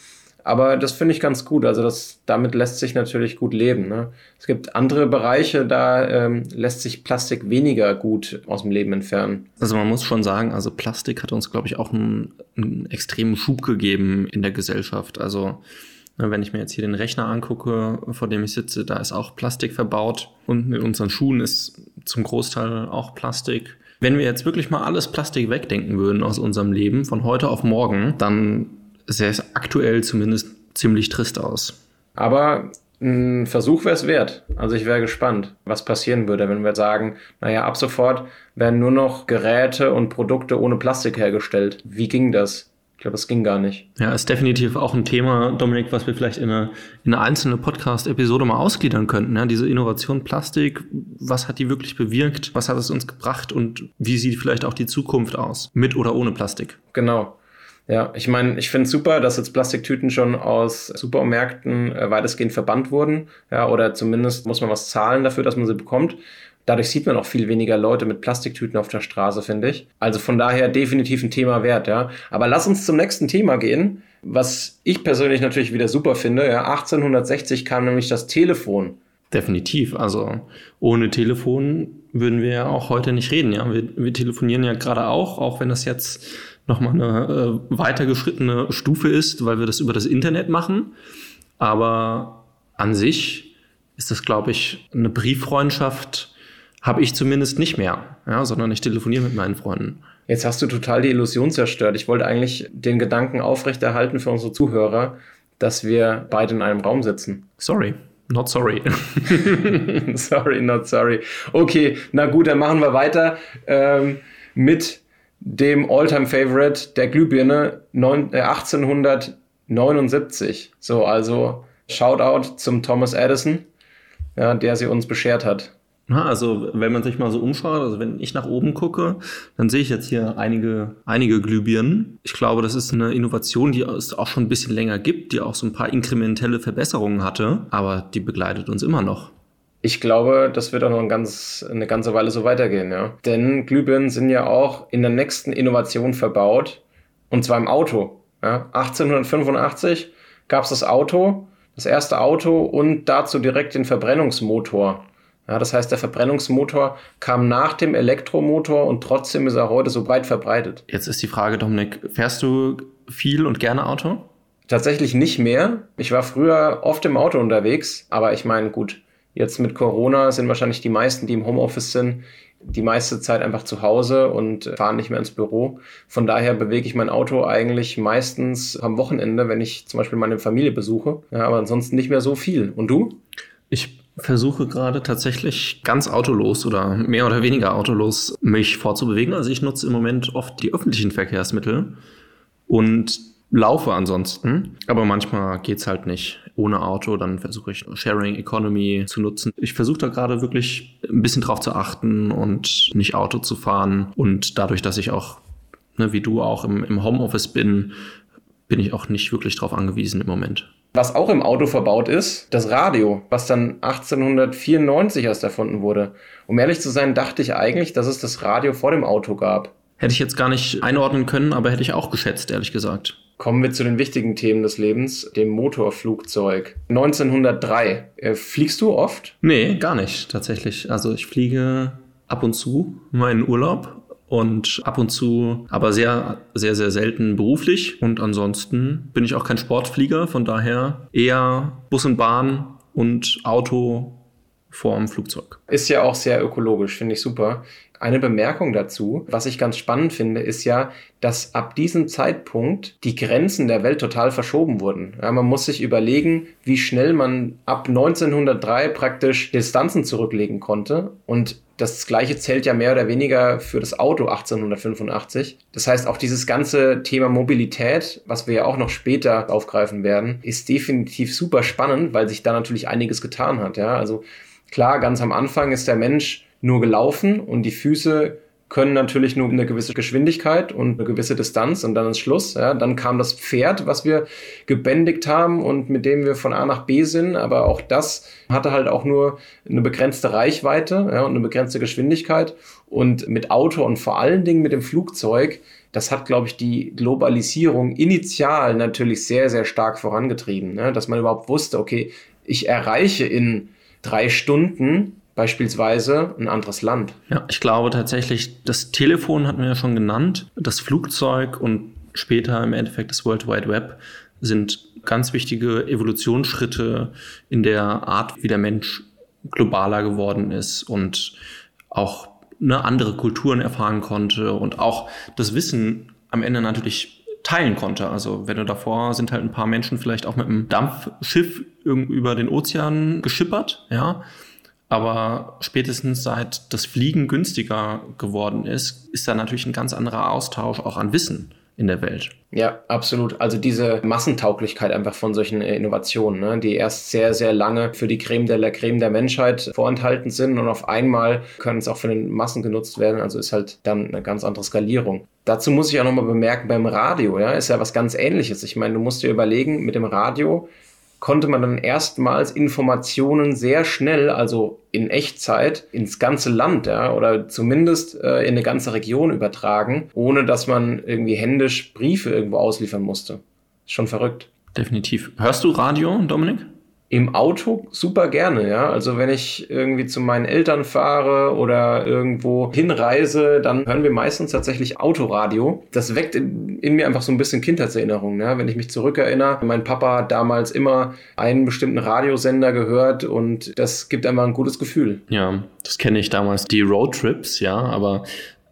Aber das finde ich ganz gut. Also das, damit lässt sich natürlich gut leben. Ne? Es gibt andere Bereiche, da ähm, lässt sich Plastik weniger gut aus dem Leben entfernen. Also man muss schon sagen, also Plastik hat uns, glaube ich, auch einen, einen extremen Schub gegeben in der Gesellschaft. Also ne, wenn ich mir jetzt hier den Rechner angucke, vor dem ich sitze, da ist auch Plastik verbaut. Und in unseren Schuhen ist zum Großteil auch Plastik. Wenn wir jetzt wirklich mal alles Plastik wegdenken würden aus unserem Leben von heute auf morgen, dann sähe es aktuell zumindest ziemlich trist aus. Aber ein Versuch wäre es wert. Also ich wäre gespannt, was passieren würde, wenn wir sagen, naja, ab sofort werden nur noch Geräte und Produkte ohne Plastik hergestellt. Wie ging das? Ich glaube, das ging gar nicht. Ja, ist definitiv auch ein Thema, Dominik, was wir vielleicht in eine, in eine einzelne Podcast-Episode mal ausgliedern könnten. Ja, diese Innovation Plastik, was hat die wirklich bewirkt? Was hat es uns gebracht? Und wie sieht vielleicht auch die Zukunft aus? Mit oder ohne Plastik? Genau. Ja, ich meine, ich finde es super, dass jetzt Plastiktüten schon aus Supermärkten äh, weitestgehend verbannt wurden. Ja, oder zumindest muss man was zahlen dafür, dass man sie bekommt. Dadurch sieht man auch viel weniger Leute mit Plastiktüten auf der Straße, finde ich. Also von daher definitiv ein Thema wert, ja. Aber lass uns zum nächsten Thema gehen, was ich persönlich natürlich wieder super finde. Ja, 1860 kam nämlich das Telefon. Definitiv. Also ohne Telefon würden wir ja auch heute nicht reden. Ja, wir, wir telefonieren ja gerade auch, auch wenn das jetzt nochmal eine äh, weitergeschrittene Stufe ist, weil wir das über das Internet machen. Aber an sich ist das, glaube ich, eine Brieffreundschaft habe ich zumindest nicht mehr, ja, sondern ich telefoniere mit meinen Freunden. Jetzt hast du total die Illusion zerstört. Ich wollte eigentlich den Gedanken aufrechterhalten für unsere Zuhörer, dass wir beide in einem Raum sitzen. Sorry. Not sorry. [laughs] sorry, not sorry. Okay, na gut, dann machen wir weiter ähm, mit dem Alltime favorite der Glühbirne 9, äh, 1879. So, also Shoutout zum Thomas Edison, ja, der sie uns beschert hat. Also, wenn man sich mal so umschaut, also wenn ich nach oben gucke, dann sehe ich jetzt hier einige, einige Glühbirnen. Ich glaube, das ist eine Innovation, die es auch schon ein bisschen länger gibt, die auch so ein paar inkrementelle Verbesserungen hatte, aber die begleitet uns immer noch. Ich glaube, das wird auch noch ein ganz, eine ganze Weile so weitergehen, ja. Denn Glühbirnen sind ja auch in der nächsten Innovation verbaut, und zwar im Auto. Ja. 1885 gab es das Auto, das erste Auto und dazu direkt den Verbrennungsmotor. Ja, das heißt, der Verbrennungsmotor kam nach dem Elektromotor und trotzdem ist er heute so weit verbreitet. Jetzt ist die Frage, Dominik, fährst du viel und gerne Auto? Tatsächlich nicht mehr. Ich war früher oft im Auto unterwegs, aber ich meine, gut, jetzt mit Corona sind wahrscheinlich die meisten, die im Homeoffice sind, die meiste Zeit einfach zu Hause und fahren nicht mehr ins Büro. Von daher bewege ich mein Auto eigentlich meistens am Wochenende, wenn ich zum Beispiel meine Familie besuche. Ja, aber ansonsten nicht mehr so viel. Und du? Ich versuche gerade tatsächlich ganz autolos oder mehr oder weniger autolos mich vorzubewegen. Also ich nutze im Moment oft die öffentlichen Verkehrsmittel und laufe ansonsten. Aber manchmal geht's halt nicht ohne Auto. Dann versuche ich Sharing Economy zu nutzen. Ich versuche da gerade wirklich ein bisschen drauf zu achten und nicht Auto zu fahren. Und dadurch, dass ich auch, ne, wie du auch im, im Homeoffice bin, bin ich auch nicht wirklich drauf angewiesen im Moment. Was auch im Auto verbaut ist, das Radio, was dann 1894 erst erfunden wurde. Um ehrlich zu sein, dachte ich eigentlich, dass es das Radio vor dem Auto gab. Hätte ich jetzt gar nicht einordnen können, aber hätte ich auch geschätzt, ehrlich gesagt. Kommen wir zu den wichtigen Themen des Lebens, dem Motorflugzeug. 1903. Äh, fliegst du oft? Nee, gar nicht, tatsächlich. Also ich fliege ab und zu meinen Urlaub und ab und zu, aber sehr, sehr, sehr selten beruflich. Und ansonsten bin ich auch kein Sportflieger, von daher eher Bus und Bahn und Auto vorm Flugzeug. Ist ja auch sehr ökologisch, finde ich super. Eine Bemerkung dazu, was ich ganz spannend finde, ist ja, dass ab diesem Zeitpunkt die Grenzen der Welt total verschoben wurden. Ja, man muss sich überlegen, wie schnell man ab 1903 praktisch Distanzen zurücklegen konnte. Und das gleiche zählt ja mehr oder weniger für das Auto 1885. Das heißt, auch dieses ganze Thema Mobilität, was wir ja auch noch später aufgreifen werden, ist definitiv super spannend, weil sich da natürlich einiges getan hat. Ja, also klar, ganz am Anfang ist der Mensch nur gelaufen und die Füße können natürlich nur eine gewisse Geschwindigkeit und eine gewisse Distanz und dann ist Schluss. Ja. Dann kam das Pferd, was wir gebändigt haben und mit dem wir von A nach B sind, aber auch das hatte halt auch nur eine begrenzte Reichweite ja, und eine begrenzte Geschwindigkeit und mit Auto und vor allen Dingen mit dem Flugzeug, das hat, glaube ich, die Globalisierung initial natürlich sehr, sehr stark vorangetrieben, ne? dass man überhaupt wusste, okay, ich erreiche in drei Stunden beispielsweise ein anderes Land. Ja, ich glaube tatsächlich, das Telefon hatten wir ja schon genannt, das Flugzeug und später im Endeffekt das World Wide Web sind ganz wichtige Evolutionsschritte in der Art, wie der Mensch globaler geworden ist und auch ne, andere Kulturen erfahren konnte und auch das Wissen am Ende natürlich teilen konnte. Also wenn du davor sind halt ein paar Menschen vielleicht auch mit einem Dampfschiff über den Ozean geschippert, ja, aber spätestens seit das Fliegen günstiger geworden ist, ist da natürlich ein ganz anderer Austausch auch an Wissen in der Welt. Ja, absolut. Also diese Massentauglichkeit einfach von solchen Innovationen, ne, die erst sehr, sehr lange für die Creme de la Creme der Menschheit vorenthalten sind und auf einmal können es auch von den Massen genutzt werden. Also ist halt dann eine ganz andere Skalierung. Dazu muss ich auch nochmal bemerken, beim Radio, ja, ist ja was ganz ähnliches. Ich meine, du musst dir überlegen, mit dem Radio konnte man dann erstmals Informationen sehr schnell, also in Echtzeit, ins ganze Land ja, oder zumindest äh, in eine ganze Region übertragen, ohne dass man irgendwie händisch Briefe irgendwo ausliefern musste. Ist schon verrückt. Definitiv. Hörst du Radio, Dominik? Im Auto super gerne, ja. Also wenn ich irgendwie zu meinen Eltern fahre oder irgendwo hinreise, dann hören wir meistens tatsächlich Autoradio. Das weckt in, in mir einfach so ein bisschen Kindheitserinnerungen. Ja? Wenn ich mich zurückerinnere, mein Papa hat damals immer einen bestimmten Radiosender gehört und das gibt einfach ein gutes Gefühl. Ja, das kenne ich damals, die Roadtrips, ja, aber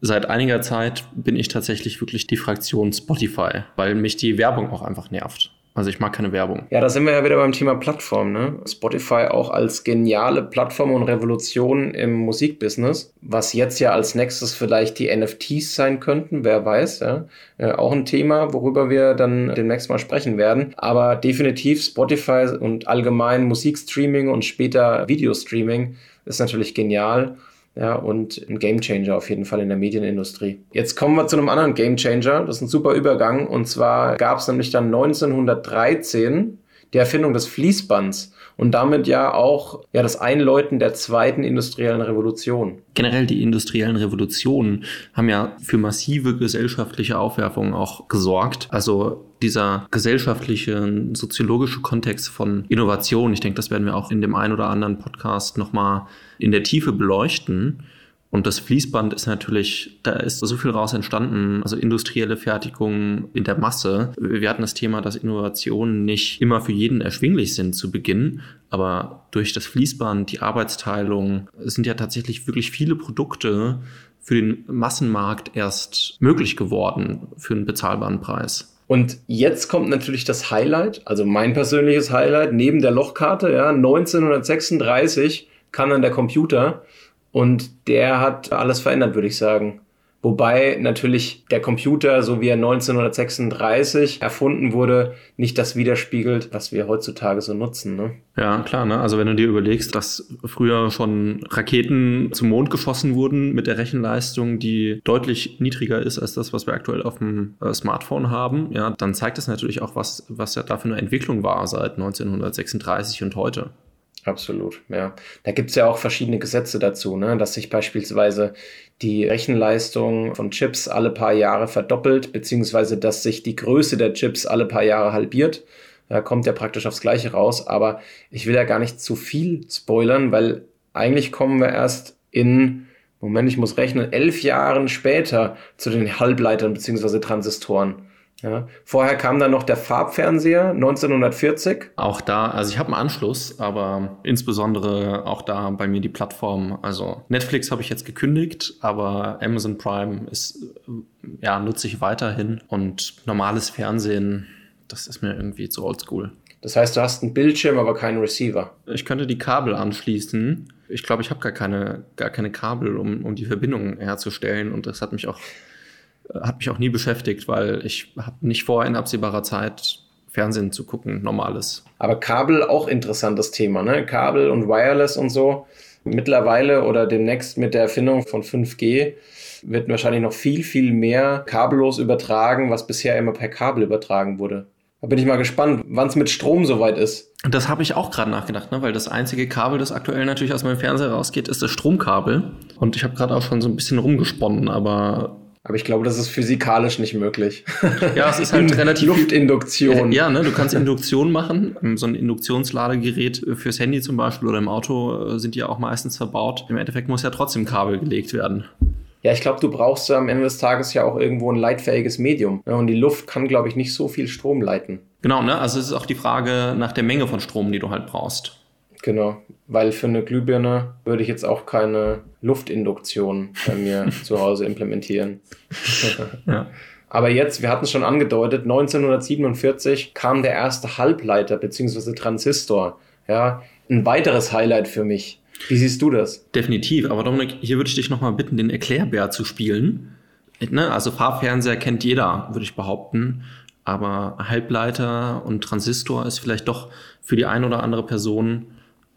seit einiger Zeit bin ich tatsächlich wirklich die Fraktion Spotify, weil mich die Werbung auch einfach nervt. Also ich mag keine Werbung. Ja, da sind wir ja wieder beim Thema Plattform. Ne? Spotify auch als geniale Plattform und Revolution im Musikbusiness, was jetzt ja als nächstes vielleicht die NFTs sein könnten, wer weiß. Ja? Äh, auch ein Thema, worüber wir dann demnächst mal sprechen werden. Aber definitiv Spotify und allgemein Musikstreaming und später Videostreaming ist natürlich genial. Ja, und ein Gamechanger auf jeden Fall in der Medienindustrie. Jetzt kommen wir zu einem anderen Gamechanger. Das ist ein super Übergang. Und zwar gab es nämlich dann 1913 die Erfindung des Fließbands und damit ja auch ja, das Einläuten der zweiten industriellen Revolution. Generell die industriellen Revolutionen haben ja für massive gesellschaftliche Aufwerfungen auch gesorgt. Also dieser gesellschaftliche, soziologische Kontext von Innovation, ich denke, das werden wir auch in dem einen oder anderen Podcast nochmal in der Tiefe beleuchten. Und das Fließband ist natürlich, da ist so viel raus entstanden, also industrielle Fertigung in der Masse. Wir hatten das Thema, dass Innovationen nicht immer für jeden erschwinglich sind zu Beginn, aber durch das Fließband, die Arbeitsteilung, sind ja tatsächlich wirklich viele Produkte für den Massenmarkt erst möglich geworden für einen bezahlbaren Preis. Und jetzt kommt natürlich das Highlight, also mein persönliches Highlight, neben der Lochkarte, ja, 1936 kann dann der Computer und der hat alles verändert, würde ich sagen. Wobei natürlich der Computer, so wie er 1936 erfunden wurde, nicht das widerspiegelt, was wir heutzutage so nutzen. Ne? Ja, klar. Ne? Also wenn du dir überlegst, dass früher schon Raketen zum Mond geschossen wurden mit der Rechenleistung, die deutlich niedriger ist als das, was wir aktuell auf dem äh, Smartphone haben, ja, dann zeigt das natürlich auch, was, was ja da für eine Entwicklung war seit 1936 und heute. Absolut, ja. Da gibt's ja auch verschiedene Gesetze dazu, ne? dass sich beispielsweise die Rechenleistung von Chips alle paar Jahre verdoppelt, beziehungsweise dass sich die Größe der Chips alle paar Jahre halbiert. Da kommt ja praktisch aufs Gleiche raus. Aber ich will ja gar nicht zu viel spoilern, weil eigentlich kommen wir erst in, Moment, ich muss rechnen, elf Jahren später zu den Halbleitern beziehungsweise Transistoren. Ja. Vorher kam dann noch der Farbfernseher 1940. Auch da, also ich habe einen Anschluss, aber insbesondere auch da bei mir die Plattform. Also Netflix habe ich jetzt gekündigt, aber Amazon Prime ist, ja, nutze ich weiterhin und normales Fernsehen, das ist mir irgendwie zu oldschool. Das heißt, du hast einen Bildschirm, aber keinen Receiver. Ich könnte die Kabel anschließen. Ich glaube, ich habe gar keine, gar keine Kabel, um, um die Verbindung herzustellen und das hat mich auch hat mich auch nie beschäftigt, weil ich habe nicht vor, in absehbarer Zeit Fernsehen zu gucken, normales. Aber Kabel auch interessantes Thema, ne? Kabel und Wireless und so. Mittlerweile oder demnächst mit der Erfindung von 5G wird wahrscheinlich noch viel, viel mehr kabellos übertragen, was bisher immer per Kabel übertragen wurde. Da bin ich mal gespannt, wann es mit Strom soweit ist. Das habe ich auch gerade nachgedacht, ne? weil das einzige Kabel, das aktuell natürlich aus meinem Fernseher rausgeht, ist das Stromkabel. Und ich habe gerade auch schon so ein bisschen rumgesponnen, aber aber ich glaube, das ist physikalisch nicht möglich. [laughs] Ja, es ist halt relativ. Luftinduktion. Ja, ne, du kannst Induktion machen. So ein Induktionsladegerät fürs Handy zum Beispiel oder im Auto äh, sind ja auch meistens verbaut. Im Endeffekt muss ja trotzdem Kabel gelegt werden. Ja, ich glaube, du brauchst am Ende des Tages ja auch irgendwo ein leitfähiges Medium. und die Luft kann, glaube ich, nicht so viel Strom leiten. Genau, ne? Also es ist auch die Frage nach der Menge von Strom, die du halt brauchst. Genau, weil für eine Glühbirne würde ich jetzt auch keine Luftinduktion bei mir [laughs] zu Hause implementieren. [laughs] ja. Aber jetzt, wir hatten es schon angedeutet, 1947 kam der erste Halbleiter bzw. Transistor. Ja, ein weiteres Highlight für mich. Wie siehst du das? Definitiv, aber Dominik, hier würde ich dich nochmal bitten, den Erklärbär zu spielen. Ne? Also Farbfernseher kennt jeder, würde ich behaupten. Aber Halbleiter und Transistor ist vielleicht doch für die eine oder andere Person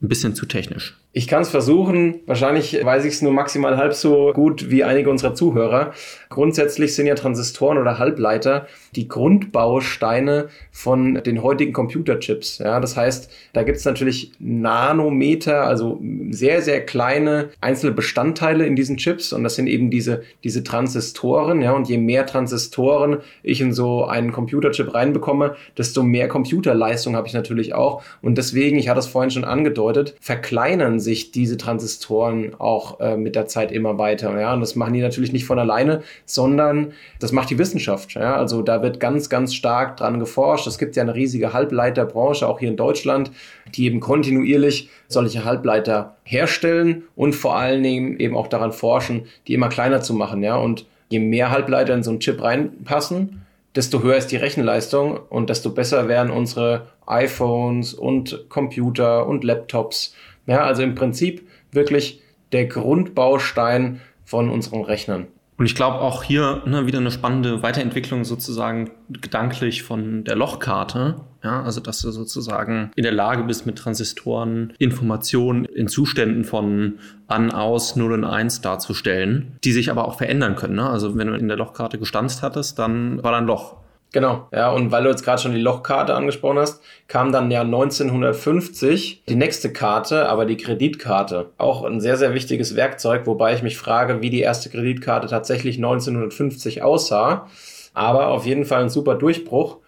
ein bisschen zu technisch. Ich kann es versuchen. Wahrscheinlich weiß ich es nur maximal halb so gut wie einige unserer Zuhörer. Grundsätzlich sind ja Transistoren oder Halbleiter die Grundbausteine von den heutigen Computerchips. Ja, das heißt, da gibt es natürlich Nanometer, also sehr, sehr kleine einzelne Bestandteile in diesen Chips. Und das sind eben diese, diese Transistoren. Ja, und je mehr Transistoren ich in so einen Computerchip reinbekomme, desto mehr Computerleistung habe ich natürlich auch. Und deswegen, ich hatte es vorhin schon angedeutet, verkleinern sich diese Transistoren auch äh, mit der Zeit immer weiter. Ja, und das machen die natürlich nicht von alleine, sondern das macht die Wissenschaft. Ja, also da wird ganz, ganz stark dran geforscht. Es gibt ja eine riesige Halbleiterbranche, auch hier in Deutschland, die eben kontinuierlich solche Halbleiter herstellen und vor allen Dingen eben auch daran forschen, die immer kleiner zu machen. Ja, und je mehr Halbleiter in so einen Chip reinpassen, desto höher ist die Rechenleistung und desto besser werden unsere iPhones und Computer und Laptops ja, also im Prinzip wirklich der Grundbaustein von unseren Rechnern. Und ich glaube auch hier ne, wieder eine spannende Weiterentwicklung sozusagen gedanklich von der Lochkarte. Ja, also dass du sozusagen in der Lage bist, mit Transistoren Informationen in Zuständen von an, aus, 0 und 1 darzustellen, die sich aber auch verändern können. Ne? Also wenn du in der Lochkarte gestanzt hattest, dann war da ein Loch. Genau, ja, und weil du jetzt gerade schon die Lochkarte angesprochen hast, kam dann ja 1950 die nächste Karte, aber die Kreditkarte. Auch ein sehr, sehr wichtiges Werkzeug, wobei ich mich frage, wie die erste Kreditkarte tatsächlich 1950 aussah. Aber auf jeden Fall ein super Durchbruch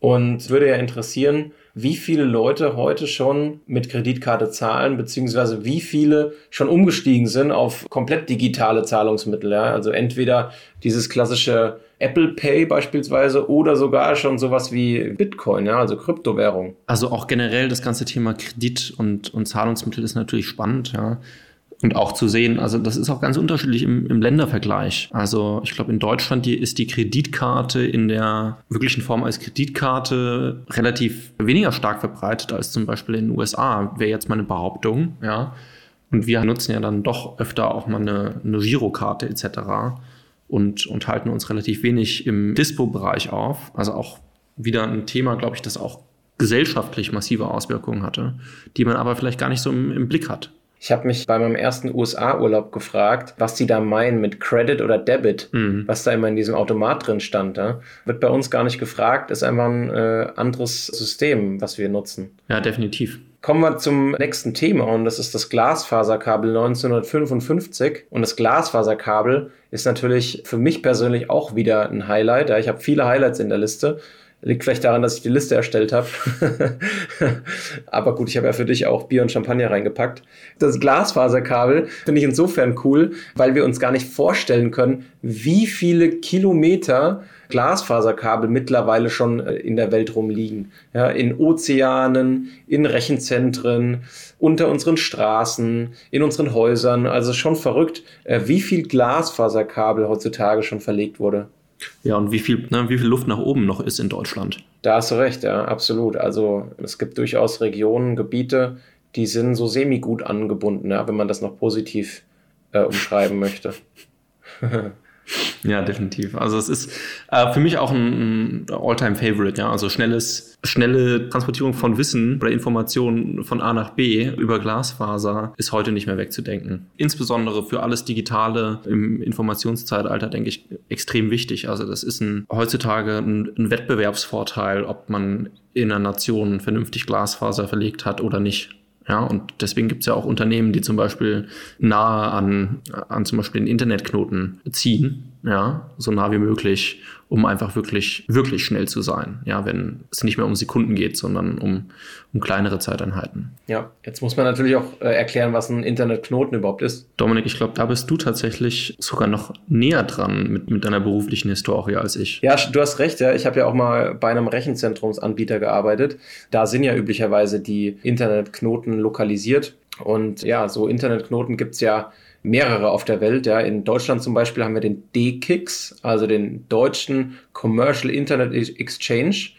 und würde ja interessieren, wie viele Leute heute schon mit Kreditkarte zahlen, beziehungsweise wie viele schon umgestiegen sind auf komplett digitale Zahlungsmittel. Ja? Also entweder dieses klassische Apple Pay beispielsweise oder sogar schon sowas wie Bitcoin, ja, also Kryptowährung. Also auch generell das ganze Thema Kredit und, und Zahlungsmittel ist natürlich spannend, ja. Und auch zu sehen, also das ist auch ganz unterschiedlich im, im Ländervergleich. Also ich glaube, in Deutschland die, ist die Kreditkarte in der wirklichen Form als Kreditkarte relativ weniger stark verbreitet als zum Beispiel in den USA, wäre jetzt meine Behauptung, ja. Und wir nutzen ja dann doch öfter auch mal eine, eine Girokarte etc und, und halten uns relativ wenig im Dispo-Bereich auf. Also auch wieder ein Thema, glaube ich, das auch gesellschaftlich massive Auswirkungen hatte, die man aber vielleicht gar nicht so im, im Blick hat. Ich habe mich bei meinem ersten USA-Urlaub gefragt, was die da meinen mit Credit oder Debit, mhm. was da immer in diesem Automat drin stand. Ja? Wird bei uns gar nicht gefragt, ist einfach ein äh, anderes System, was wir nutzen. Ja, definitiv. Kommen wir zum nächsten Thema und das ist das Glasfaserkabel 1955. Und das Glasfaserkabel ist natürlich für mich persönlich auch wieder ein Highlight. Ja, ich habe viele Highlights in der Liste. Liegt vielleicht daran, dass ich die Liste erstellt habe. [laughs] Aber gut, ich habe ja für dich auch Bier und Champagner reingepackt. Das Glasfaserkabel finde ich insofern cool, weil wir uns gar nicht vorstellen können, wie viele Kilometer Glasfaserkabel mittlerweile schon äh, in der Welt rumliegen. Ja, in Ozeanen, in Rechenzentren, unter unseren Straßen, in unseren Häusern. Also schon verrückt, äh, wie viel Glasfaserkabel heutzutage schon verlegt wurde. Ja, und wie viel, ne, wie viel Luft nach oben noch ist in Deutschland? Da hast du recht, ja, absolut. Also es gibt durchaus Regionen, Gebiete, die sind so semi-gut angebunden, ja, wenn man das noch positiv äh, umschreiben möchte. [laughs] Ja, definitiv. Also es ist äh, für mich auch ein, ein All-Time-Favorite, ja. Also schnelles, schnelle Transportierung von Wissen oder Informationen von A nach B über Glasfaser ist heute nicht mehr wegzudenken. Insbesondere für alles Digitale im Informationszeitalter, denke ich, extrem wichtig. Also das ist ein, heutzutage ein, ein Wettbewerbsvorteil, ob man in einer Nation vernünftig Glasfaser verlegt hat oder nicht. Ja, und deswegen gibt es ja auch Unternehmen, die zum Beispiel nahe an, an zum Beispiel den Internetknoten ziehen, ja, so nah wie möglich, um einfach wirklich, wirklich schnell zu sein. Ja, wenn es nicht mehr um Sekunden geht, sondern um, um kleinere Zeiteinheiten. Ja, jetzt muss man natürlich auch äh, erklären, was ein Internetknoten überhaupt ist. Dominik, ich glaube, da bist du tatsächlich sogar noch näher dran mit, mit deiner beruflichen Historie als ich. Ja, du hast recht, ja. Ich habe ja auch mal bei einem Rechenzentrumsanbieter gearbeitet. Da sind ja üblicherweise die Internetknoten lokalisiert. Und ja, so Internetknoten gibt es ja mehrere auf der Welt. Ja. In Deutschland zum Beispiel haben wir den DKIX, also den deutschen Commercial Internet Exchange.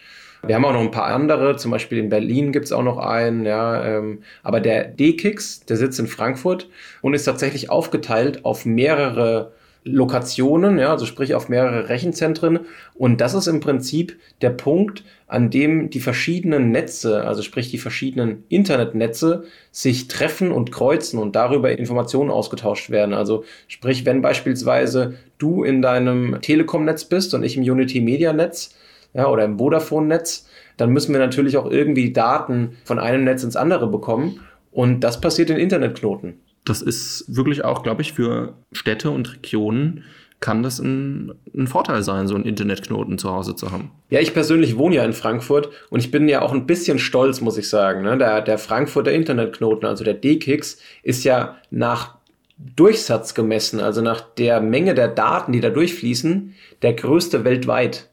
Wir haben auch noch ein paar andere, zum Beispiel in Berlin gibt es auch noch einen, ja, ähm, aber der DKIX, der sitzt in Frankfurt und ist tatsächlich aufgeteilt auf mehrere Lokationen, ja, also sprich auf mehrere Rechenzentren. Und das ist im Prinzip der Punkt, an dem die verschiedenen Netze, also sprich die verschiedenen Internetnetze, sich treffen und kreuzen und darüber Informationen ausgetauscht werden. Also sprich, wenn beispielsweise du in deinem Telekom-Netz bist und ich im Unity-Media-Netz, ja, oder im Vodafone-Netz, dann müssen wir natürlich auch irgendwie Daten von einem Netz ins andere bekommen. Und das passiert in Internetknoten. Das ist wirklich auch, glaube ich, für Städte und Regionen kann das ein, ein, Vorteil sein, so einen Internetknoten zu Hause zu haben. Ja, ich persönlich wohne ja in Frankfurt und ich bin ja auch ein bisschen stolz, muss ich sagen. Ne? Der, der Frankfurter Internetknoten, also der DKIX, ist ja nach Durchsatz gemessen, also nach der Menge der Daten, die da durchfließen, der größte weltweit.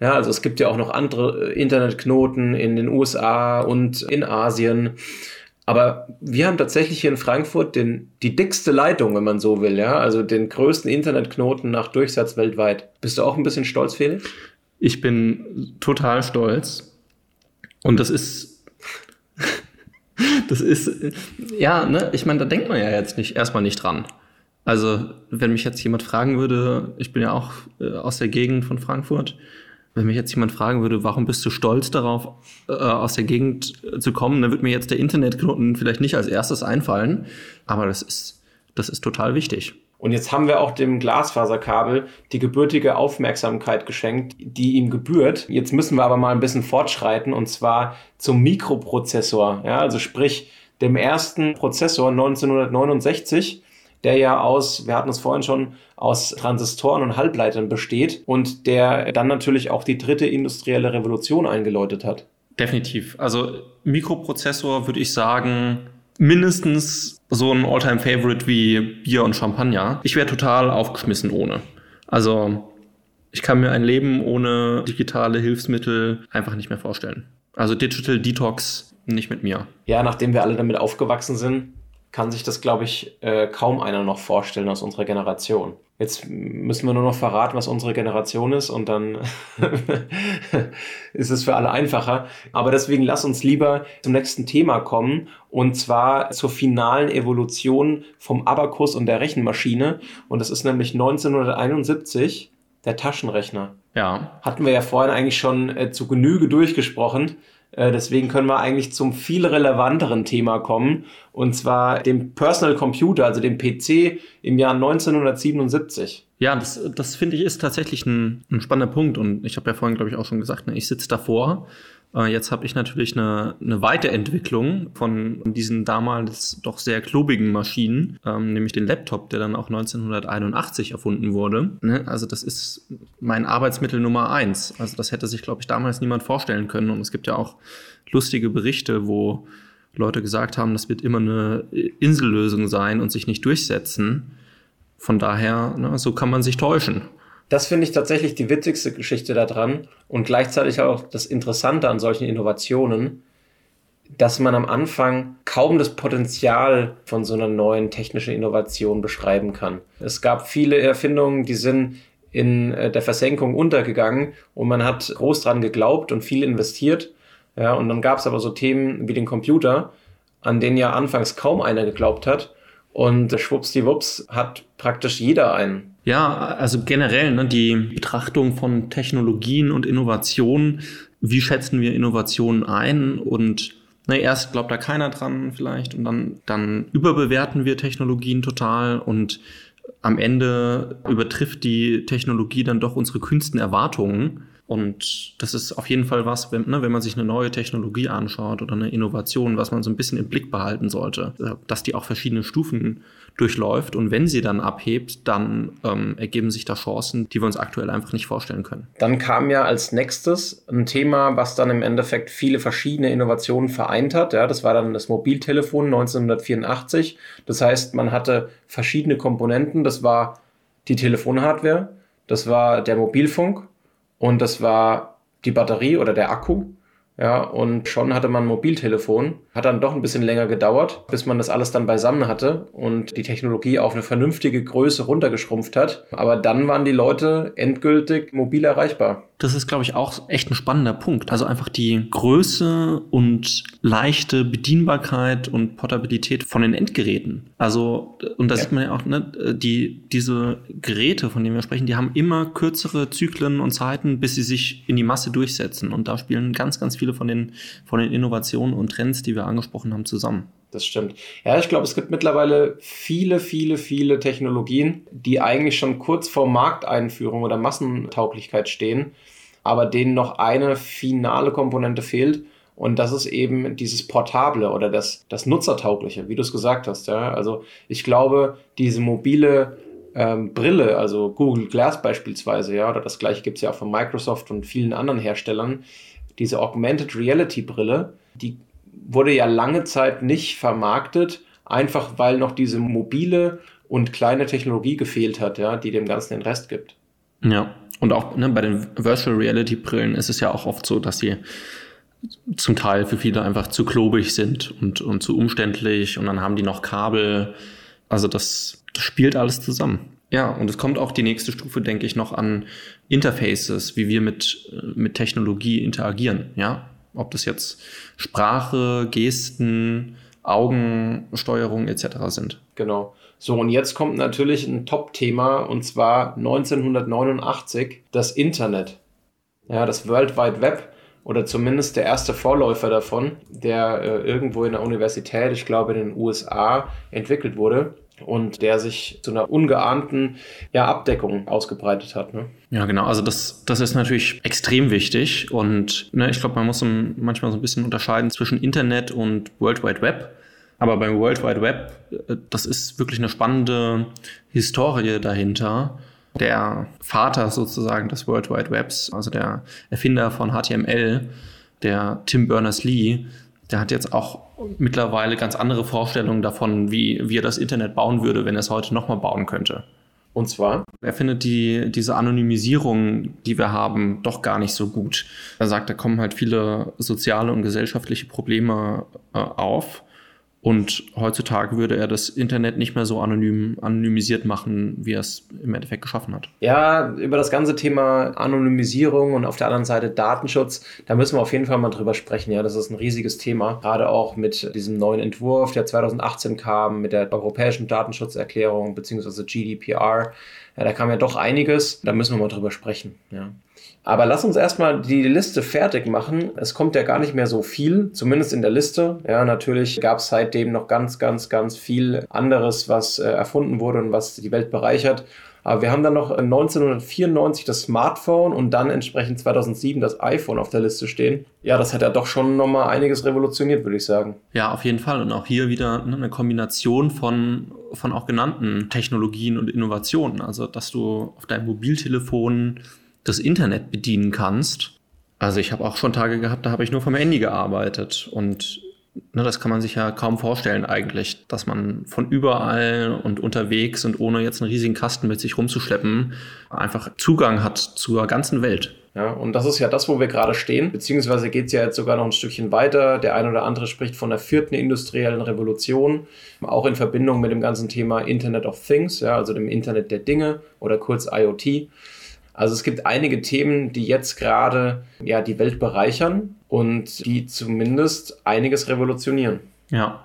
Ja, also es gibt ja auch noch andere äh, Internetknoten in den USA und in Asien. Aber wir haben tatsächlich hier in Frankfurt den, die dickste Leitung, wenn man so will, ja, also den größten Internetknoten nach Durchsatz weltweit. Bist du auch ein bisschen stolz, Felix? Ich bin total stolz. Und das ist, [laughs] das ist, ja, ne, ich meine, da denkt man ja jetzt nicht, erstmal nicht dran. Also, wenn mich jetzt jemand fragen würde, ich bin ja auch äh, aus der Gegend von Frankfurt, wenn mich jetzt jemand fragen würde, warum bist du stolz darauf, äh, aus der Gegend zu kommen, dann wird mir jetzt der Internetknoten vielleicht nicht als erstes einfallen. Aber das ist, das ist total wichtig. Und jetzt haben wir auch dem Glasfaserkabel die gebürtige Aufmerksamkeit geschenkt, die ihm gebührt. Jetzt müssen wir aber mal ein bisschen fortschreiten und zwar zum Mikroprozessor. Ja, also sprich dem ersten Prozessor 1969 der ja aus, wir hatten es vorhin schon, aus Transistoren und Halbleitern besteht und der dann natürlich auch die dritte industrielle Revolution eingeläutet hat. Definitiv. Also Mikroprozessor würde ich sagen, mindestens so ein Alltime favorite wie Bier und Champagner. Ich wäre total aufgeschmissen ohne. Also ich kann mir ein Leben ohne digitale Hilfsmittel einfach nicht mehr vorstellen. Also Digital Detox nicht mit mir. Ja, nachdem wir alle damit aufgewachsen sind, kann sich das, glaube ich, äh, kaum einer noch vorstellen aus unserer Generation. Jetzt müssen wir nur noch verraten, was unsere Generation ist und dann [laughs] ist es für alle einfacher. Aber deswegen lass uns lieber zum nächsten Thema kommen und zwar zur finalen Evolution vom Abakus und der Rechenmaschine. Und das ist nämlich 1971 der Taschenrechner. Ja. Hatten wir ja vorhin eigentlich schon äh, zu Genüge durchgesprochen. Äh, deswegen können wir eigentlich zum viel relevanteren Thema kommen, und zwar dem Personal Computer, also dem PC im Jahr 1977. Ja, das, das finde ich ist tatsächlich ein, ein spannender Punkt. Und ich habe ja vorhin, glaube ich, auch schon gesagt, ne, ich sitze davor jetzt habe ich natürlich eine, eine Weiterentwicklung von diesen damals doch sehr klobigen Maschinen, ähm, nämlich den Laptop, der dann auch 1981 erfunden wurde. Ne? Also das ist mein Arbeitsmittel Nummer eins. Also das hätte sich, glaube ich, damals niemand vorstellen können. Und es gibt ja auch lustige Berichte, wo Leute gesagt haben, das wird immer eine Insellösung sein und sich nicht durchsetzen. Von daher, ne, so kann man sich täuschen. Das finde ich tatsächlich die witzigste Geschichte daran und gleichzeitig auch das Interessante an solchen Innovationen, dass man am Anfang kaum das Potenzial von so einer neuen technischen Innovation beschreiben kann. Es gab viele Erfindungen, die sind in äh, der Versenkung untergegangen und man hat groß dran geglaubt und viel investiert. Ja, und dann gab es aber so Themen wie den Computer, an denen ja anfangs kaum einer geglaubt hat. Und schwuppsdiwupps hat praktisch jeder einen. Ja, also generell ne, die Betrachtung von Technologien und Innovationen. Wie schätzen wir Innovationen ein? Und ne, erst glaubt da keiner dran vielleicht und dann, dann überbewerten wir Technologien total und am Ende übertrifft die Technologie dann doch unsere kühnsten Erwartungen. Und das ist auf jeden Fall was, wenn, ne, wenn man sich eine neue Technologie anschaut oder eine Innovation, was man so ein bisschen im Blick behalten sollte, dass die auch verschiedene Stufen durchläuft und wenn sie dann abhebt, dann ähm, ergeben sich da Chancen, die wir uns aktuell einfach nicht vorstellen können. Dann kam ja als nächstes ein Thema, was dann im Endeffekt viele verschiedene Innovationen vereint hat. Ja, das war dann das Mobiltelefon 1984. Das heißt, man hatte verschiedene Komponenten. Das war die Telefonhardware, das war der Mobilfunk und das war die Batterie oder der Akku. Ja, und schon hatte man ein Mobiltelefon. Hat dann doch ein bisschen länger gedauert, bis man das alles dann beisammen hatte und die Technologie auf eine vernünftige Größe runtergeschrumpft hat. Aber dann waren die Leute endgültig mobil erreichbar. Das ist, glaube ich, auch echt ein spannender Punkt. Also einfach die Größe und leichte Bedienbarkeit und Portabilität von den Endgeräten. Also, und da ja. sieht man ja auch, ne, die, diese Geräte, von denen wir sprechen, die haben immer kürzere Zyklen und Zeiten, bis sie sich in die Masse durchsetzen. Und da spielen ganz, ganz viele von den, von den Innovationen und Trends, die wir angesprochen haben, zusammen. Das stimmt. Ja, ich glaube, es gibt mittlerweile viele, viele, viele Technologien, die eigentlich schon kurz vor Markteinführung oder Massentauglichkeit stehen aber denen noch eine finale Komponente fehlt. Und das ist eben dieses Portable oder das, das Nutzertaugliche, wie du es gesagt hast. Ja? Also ich glaube, diese mobile ähm, Brille, also Google Glass beispielsweise, ja, oder das gleiche gibt es ja auch von Microsoft und vielen anderen Herstellern, diese Augmented Reality Brille, die wurde ja lange Zeit nicht vermarktet, einfach weil noch diese mobile und kleine Technologie gefehlt hat, ja, die dem Ganzen den Rest gibt. Ja, und auch ne, bei den Virtual Reality Brillen ist es ja auch oft so, dass sie zum Teil für viele einfach zu klobig sind und, und zu umständlich und dann haben die noch Kabel. Also das, das spielt alles zusammen. Ja, und es kommt auch die nächste Stufe, denke ich, noch an Interfaces, wie wir mit, mit Technologie interagieren. Ja, ob das jetzt Sprache, Gesten, Augensteuerung etc. sind. Genau. So, und jetzt kommt natürlich ein Top-Thema und zwar 1989 das Internet. Ja, das World Wide Web oder zumindest der erste Vorläufer davon, der äh, irgendwo in der Universität, ich glaube in den USA, entwickelt wurde und der sich zu einer ungeahnten ja, Abdeckung ausgebreitet hat. Ne? Ja, genau. Also das, das ist natürlich extrem wichtig und ne, ich glaube, man muss manchmal so ein bisschen unterscheiden zwischen Internet und World Wide Web. Aber beim World Wide Web, äh, das ist wirklich eine spannende Historie dahinter. Der Vater sozusagen des World Wide Webs, also der Erfinder von HTML, der Tim Berners-Lee, der hat jetzt auch mittlerweile ganz andere Vorstellungen davon, wie, wie er das Internet bauen würde, wenn er es heute nochmal bauen könnte. Und zwar? Er findet die, diese Anonymisierung, die wir haben, doch gar nicht so gut. Er sagt, da kommen halt viele soziale und gesellschaftliche Probleme äh, auf. Und heutzutage würde er das Internet nicht mehr so anonym, anonymisiert machen, wie er es im Endeffekt geschaffen hat. Ja, über das ganze Thema Anonymisierung und auf der anderen Seite Datenschutz, da müssen wir auf jeden Fall mal drüber sprechen. Ja, das ist ein riesiges Thema. Gerade auch mit diesem neuen Entwurf, der 2018 kam, mit der europäischen Datenschutzerklärung bzw. GDPR. Ja, da kam ja doch einiges. Da müssen wir mal drüber sprechen. Ja. Aber lass uns erstmal die Liste fertig machen. Es kommt ja gar nicht mehr so viel, zumindest in der Liste. Ja, natürlich gab es seitdem noch ganz, ganz, ganz viel anderes, was äh, erfunden wurde und was die Welt bereichert. Aber wir haben dann noch 1994 das Smartphone und dann entsprechend 2007 das iPhone auf der Liste stehen. Ja, das hat ja doch schon nochmal einiges revolutioniert, würde ich sagen. Ja, auf jeden Fall. Und auch hier wieder ne, eine Kombination von, von auch genannten Technologien und Innovationen. Also, dass du auf deinem Mobiltelefon das Internet bedienen kannst. Also ich habe auch schon Tage gehabt, da habe ich nur vom Handy gearbeitet und ne, das kann man sich ja kaum vorstellen eigentlich, dass man von überall und unterwegs und ohne jetzt einen riesigen Kasten mit sich rumzuschleppen einfach Zugang hat zur ganzen Welt. Ja, und das ist ja das, wo wir gerade stehen, beziehungsweise geht es ja jetzt sogar noch ein Stückchen weiter. Der eine oder andere spricht von der vierten industriellen Revolution, auch in Verbindung mit dem ganzen Thema Internet of Things, ja, also dem Internet der Dinge oder kurz IoT. Also es gibt einige Themen, die jetzt gerade ja die Welt bereichern und die zumindest einiges revolutionieren. Ja.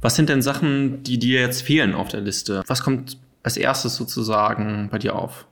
Was sind denn Sachen, die dir jetzt fehlen auf der Liste? Was kommt als erstes sozusagen bei dir auf?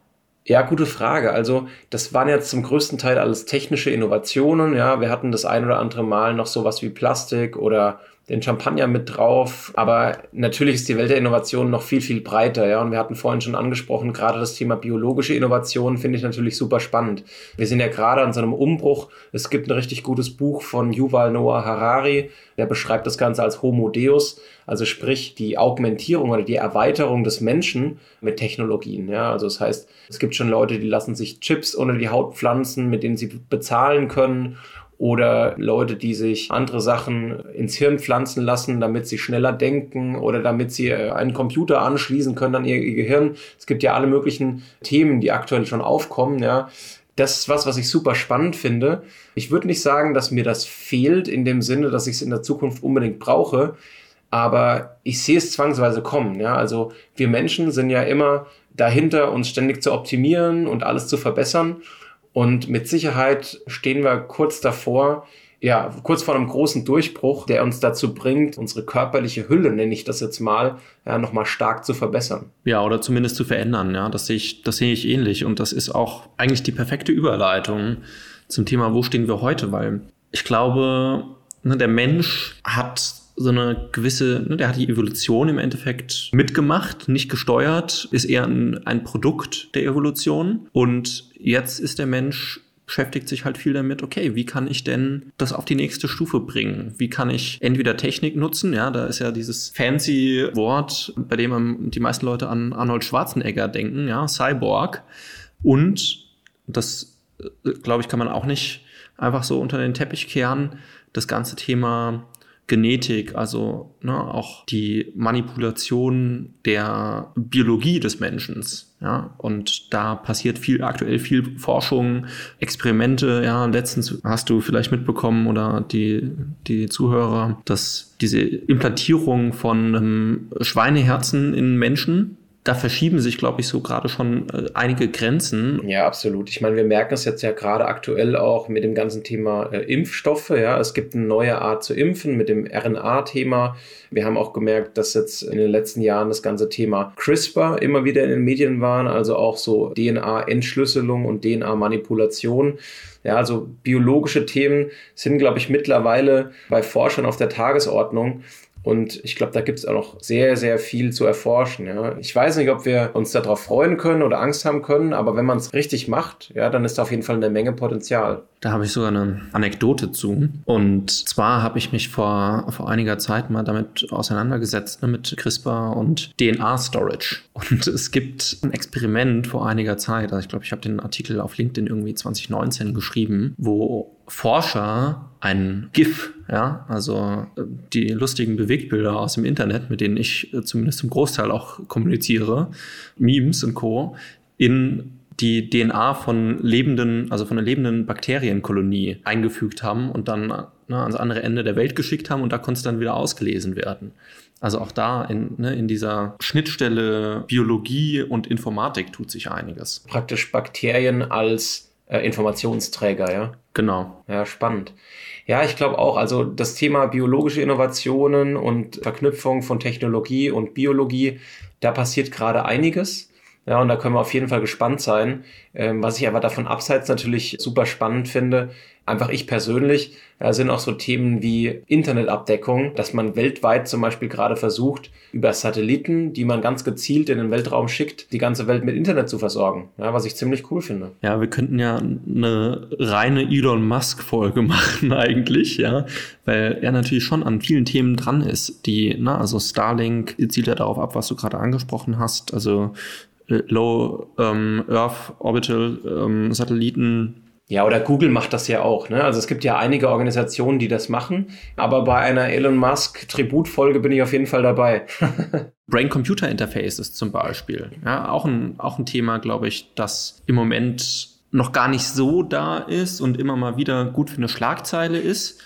Ja, gute Frage. Also, das waren jetzt zum größten Teil alles technische Innovationen. Ja, wir hatten das ein oder andere Mal noch sowas wie Plastik oder den Champagner mit drauf. Aber natürlich ist die Welt der Innovation noch viel, viel breiter. Ja, und wir hatten vorhin schon angesprochen, gerade das Thema biologische Innovation finde ich natürlich super spannend. Wir sind ja gerade an so einem Umbruch. Es gibt ein richtig gutes Buch von Yuval Noah Harari, der beschreibt das Ganze als Homo Deus, also sprich die Augmentierung oder die Erweiterung des Menschen mit Technologien. Ja, also das heißt, es gibt schon Leute, die lassen sich Chips unter die Haut pflanzen, mit denen sie bezahlen können oder Leute, die sich andere Sachen ins Hirn pflanzen lassen, damit sie schneller denken oder damit sie äh, einen Computer anschließen können an ihr, Gehirn. Es gibt ja alle möglichen Themen, die aktuell schon aufkommen, ja. Das ist was, was ich super spannend finde. Ich würde nicht sagen, dass mir das fehlt in dem Sinne, dass ich es in der Zukunft unbedingt brauche, aber ich sehe es zwangsweise kommen. Ja? Also wir Menschen sind ja immer dahinter, uns ständig zu optimieren und alles zu verbessern. Und mit Sicherheit stehen wir kurz davor, ja, kurz vor einem großen Durchbruch, der uns dazu bringt, unsere körperliche Hülle, nenne ich das jetzt mal, ja, nochmal stark zu verbessern. Ja, oder zumindest zu verändern, ja. Das sehe ich, das sehe ich ähnlich. Und das ist auch eigentlich die perfekte Überleitung zum Thema, wo stehen wir heute? Weil ich glaube, ne, der Mensch hat so eine gewisse, ne, der hat die Evolution im Endeffekt mitgemacht, nicht gesteuert, ist eher ein, ein Produkt der Evolution. Und jetzt ist der Mensch beschäftigt sich halt viel damit, okay, wie kann ich denn das auf die nächste Stufe bringen? Wie kann ich entweder Technik nutzen, ja, da ist ja dieses fancy Wort, bei dem die meisten Leute an Arnold Schwarzenegger denken, ja, Cyborg. Und das, äh, glaube ich, kann man auch nicht einfach so unter den Teppich kehren, das ganze Thema Genetik, also ne, auch die Manipulation der Biologie des Menschen. Ja, und da passiert viel aktuell viel Forschung, Experimente. Ja, letztens hast du vielleicht mitbekommen oder die, die Zuhörer, dass diese Implantierung von Schweineherzen in Menschen da verschieben sich, glaube ich, so gerade schon äh, einige Grenzen. Ja, absolut. Ich meine, wir merken es jetzt ja gerade aktuell auch mit dem ganzen Thema äh, Impfstoffe. Ja, es gibt eine neue Art zu impfen mit dem RNA-Thema. Wir haben auch gemerkt, dass jetzt in den letzten Jahren das ganze Thema CRISPR immer wieder in den Medien waren, also auch so DNA-Entschlüsselung und DNA-Manipulation. Ja, also biologische Themen sind, glaube ich, mittlerweile bei Forschern auf der Tagesordnung. Und ich glaube, da gibt es auch noch sehr, sehr viel zu erforschen. Ja. Ich weiß nicht, ob wir uns darauf freuen können oder Angst haben können, aber wenn man es richtig macht, ja, dann ist da auf jeden Fall eine Menge Potenzial. Da habe ich sogar eine Anekdote zu. Und zwar habe ich mich vor, vor einiger Zeit mal damit auseinandergesetzt, ne, mit CRISPR und DNA-Storage. Und es gibt ein Experiment vor einiger Zeit, also ich glaube, ich habe den Artikel auf LinkedIn irgendwie 2019 geschrieben, wo Forscher ein GIF, ja, also äh, die lustigen Bewegtbilder aus dem Internet, mit denen ich äh, zumindest zum Großteil auch kommuniziere, Memes und Co., in die DNA von lebenden, also von einer lebenden Bakterienkolonie eingefügt haben und dann ne, ans andere Ende der Welt geschickt haben und da konnte es dann wieder ausgelesen werden. Also auch da in, ne, in dieser Schnittstelle Biologie und Informatik tut sich einiges. Praktisch Bakterien als äh, Informationsträger, ja? Genau. Ja, spannend. Ja, ich glaube auch, also das Thema biologische Innovationen und Verknüpfung von Technologie und Biologie, da passiert gerade einiges. Ja, und da können wir auf jeden Fall gespannt sein. Ähm, was ich aber davon abseits natürlich super spannend finde, einfach ich persönlich, äh, sind auch so Themen wie Internetabdeckung, dass man weltweit zum Beispiel gerade versucht, über Satelliten, die man ganz gezielt in den Weltraum schickt, die ganze Welt mit Internet zu versorgen. Ja, was ich ziemlich cool finde. Ja, wir könnten ja eine reine Elon Musk-Folge [laughs] machen eigentlich, ja, weil er natürlich schon an vielen Themen dran ist, die, na, also Starlink zielt ja darauf ab, was du gerade angesprochen hast, also Low ähm, Earth Orbital ähm, Satelliten. Ja, oder Google macht das ja auch. Ne? Also es gibt ja einige Organisationen, die das machen. Aber bei einer Elon Musk Tributfolge bin ich auf jeden Fall dabei. [laughs] Brain-Computer-Interfaces zum Beispiel. Ja, auch ein, auch ein Thema, glaube ich, das im Moment noch gar nicht so da ist und immer mal wieder gut für eine Schlagzeile ist,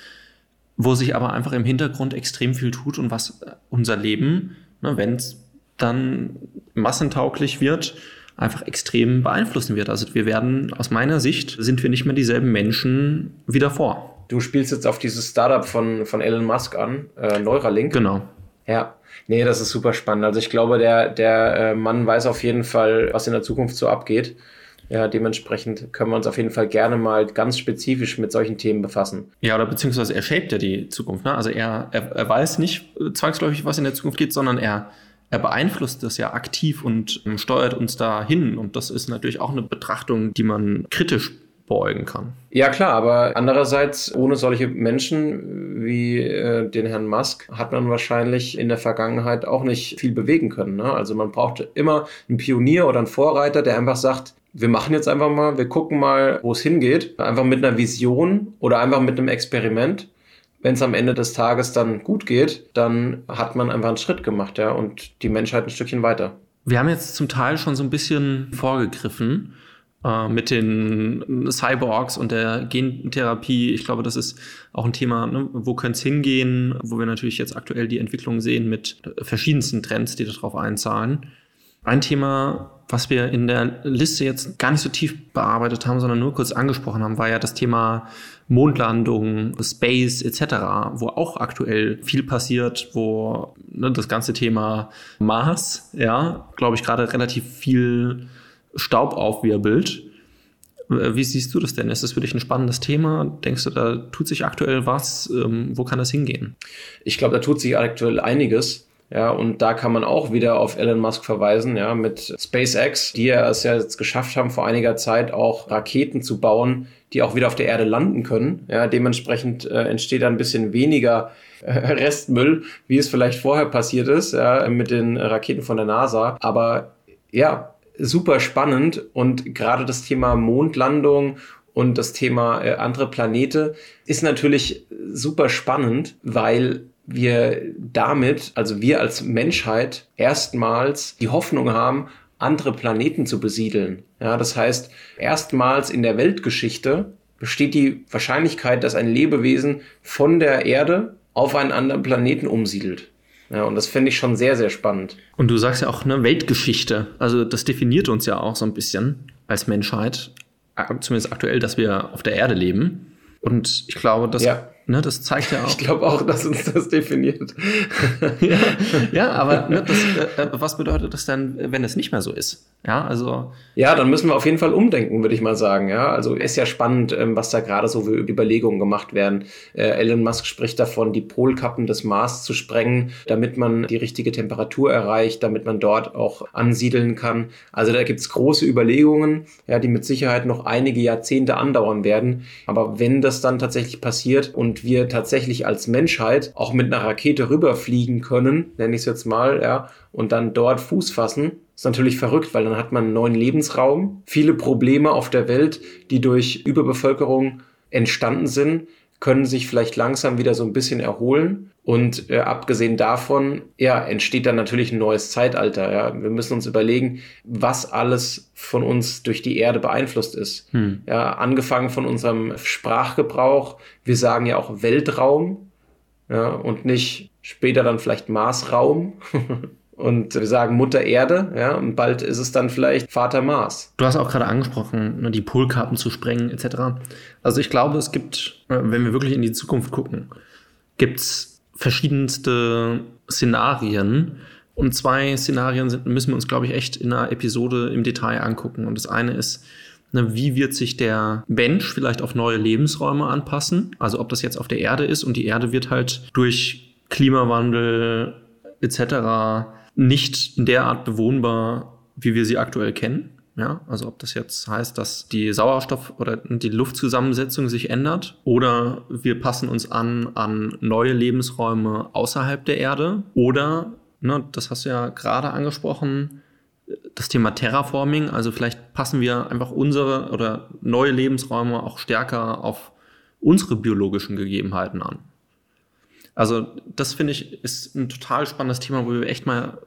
wo sich aber einfach im Hintergrund extrem viel tut und was unser Leben, ne, wenn es dann massentauglich wird, einfach extrem beeinflussen wird. Also wir werden, aus meiner Sicht, sind wir nicht mehr dieselben Menschen wie davor. Du spielst jetzt auf dieses Startup von, von Elon Musk an, äh, Neuralink. Genau. Ja, nee, das ist super spannend. Also ich glaube, der, der äh, Mann weiß auf jeden Fall, was in der Zukunft so abgeht. Ja, dementsprechend können wir uns auf jeden Fall gerne mal ganz spezifisch mit solchen Themen befassen. Ja, oder beziehungsweise er shaped ja die Zukunft. Ne? Also er, er, er weiß nicht zwangsläufig, was in der Zukunft geht, sondern er er beeinflusst das ja aktiv und ähm, steuert uns dahin. Und das ist natürlich auch eine Betrachtung, die man kritisch beugen kann. Ja klar, aber andererseits ohne solche Menschen wie äh, den Herrn Musk hat man wahrscheinlich in der Vergangenheit auch nicht viel bewegen können. Ne? Also man braucht immer einen Pionier oder einen Vorreiter, der einfach sagt, wir machen jetzt einfach mal, wir gucken mal, wo es hingeht. Einfach mit einer Vision oder einfach mit einem Experiment wenn es am Ende des Tages dann gut geht, dann hat man einfach einen Schritt gemacht, ja, und die Menschheit ein Stückchen weiter. Wir haben jetzt zum Teil schon so ein bisschen vorgegriffen, äh, mit den Cyborgs und der Gentherapie. Ich glaube, das ist auch ein Thema, ne? wo könnte es hingehen, wo wir natürlich jetzt aktuell die Entwicklung sehen mit verschiedensten Trends, die darauf einzahlen. Ein Thema, was wir in der Liste jetzt gar nicht so tief bearbeitet haben, sondern nur kurz angesprochen haben, war ja das Thema Mondlandung, Space etc., wo auch aktuell viel passiert, wo ne, das ganze Thema Mars, ja, glaube ich, gerade relativ viel Staub aufwirbelt. Äh, wie siehst du das denn? Ist das für dich ein spannendes Thema? Denkst du, da tut sich aktuell was? Ähm, wo kann das hingehen? Ich glaube, da tut sich aktuell einiges. Ja, und da kann man auch wieder auf Elon Musk verweisen, ja, mit SpaceX, die ja es ja jetzt geschafft haben, vor einiger Zeit auch Raketen zu bauen, die auch wieder auf der Erde landen können. Ja, dementsprechend äh, entsteht da ein bisschen weniger äh, [laughs] Restmüll, wie es vielleicht vorher passiert ist, ja, mit den Raketen von der NASA. Aber ja, super spannend und gerade das Thema Mondlandung und das Thema äh, andere Planete ist natürlich super spannend, weil wir damit, also wir als Menschheit, erstmals die Hoffnung haben, andere Planeten zu besiedeln. Ja, das heißt, erstmals in der Weltgeschichte besteht die Wahrscheinlichkeit, dass ein Lebewesen von der Erde auf einen anderen Planeten umsiedelt. Ja, und das finde ich schon sehr, sehr spannend. Und du sagst ja auch eine Weltgeschichte. Also das definiert uns ja auch so ein bisschen als Menschheit, zumindest aktuell, dass wir auf der Erde leben. Und ich glaube, dass ja. Ne, das zeigt ja [laughs] auch. Ich glaube auch, dass uns das definiert. [laughs] ja, ja, aber ne, das, äh, äh, was bedeutet das denn, wenn es nicht mehr so ist? Ja, also. Ja, dann müssen wir auf jeden Fall umdenken, würde ich mal sagen. Ja, also ist ja spannend, ähm, was da gerade so für Überlegungen gemacht werden. Äh, Elon Musk spricht davon, die Polkappen des Mars zu sprengen, damit man die richtige Temperatur erreicht, damit man dort auch ansiedeln kann. Also da gibt's große Überlegungen, ja, die mit Sicherheit noch einige Jahrzehnte andauern werden. Aber wenn das dann tatsächlich passiert und und wir tatsächlich als Menschheit auch mit einer Rakete rüberfliegen können, nenne ich es jetzt mal, ja, und dann dort Fuß fassen, ist natürlich verrückt, weil dann hat man einen neuen Lebensraum. Viele Probleme auf der Welt, die durch Überbevölkerung entstanden sind, können sich vielleicht langsam wieder so ein bisschen erholen. Und äh, abgesehen davon, ja, entsteht dann natürlich ein neues Zeitalter. Ja. Wir müssen uns überlegen, was alles von uns durch die Erde beeinflusst ist. Hm. Ja, angefangen von unserem Sprachgebrauch. Wir sagen ja auch Weltraum, ja, und nicht später dann vielleicht Marsraum. [laughs] Und wir sagen Mutter Erde, ja, und bald ist es dann vielleicht Vater Mars. Du hast auch gerade angesprochen, ne, die Polkappen zu sprengen, etc. Also ich glaube, es gibt, äh, wenn wir wirklich in die Zukunft gucken, gibt es verschiedenste Szenarien. Und zwei Szenarien sind, müssen wir uns, glaube ich, echt in einer Episode im Detail angucken. Und das eine ist, ne, wie wird sich der Mensch vielleicht auf neue Lebensräume anpassen? Also ob das jetzt auf der Erde ist und die Erde wird halt durch Klimawandel etc nicht derart bewohnbar, wie wir sie aktuell kennen. Ja, also ob das jetzt heißt, dass die Sauerstoff- oder die Luftzusammensetzung sich ändert oder wir passen uns an an neue Lebensräume außerhalb der Erde oder, ne, das hast du ja gerade angesprochen, das Thema Terraforming, also vielleicht passen wir einfach unsere oder neue Lebensräume auch stärker auf unsere biologischen Gegebenheiten an. Also das finde ich ist ein total spannendes Thema, wo wir echt mal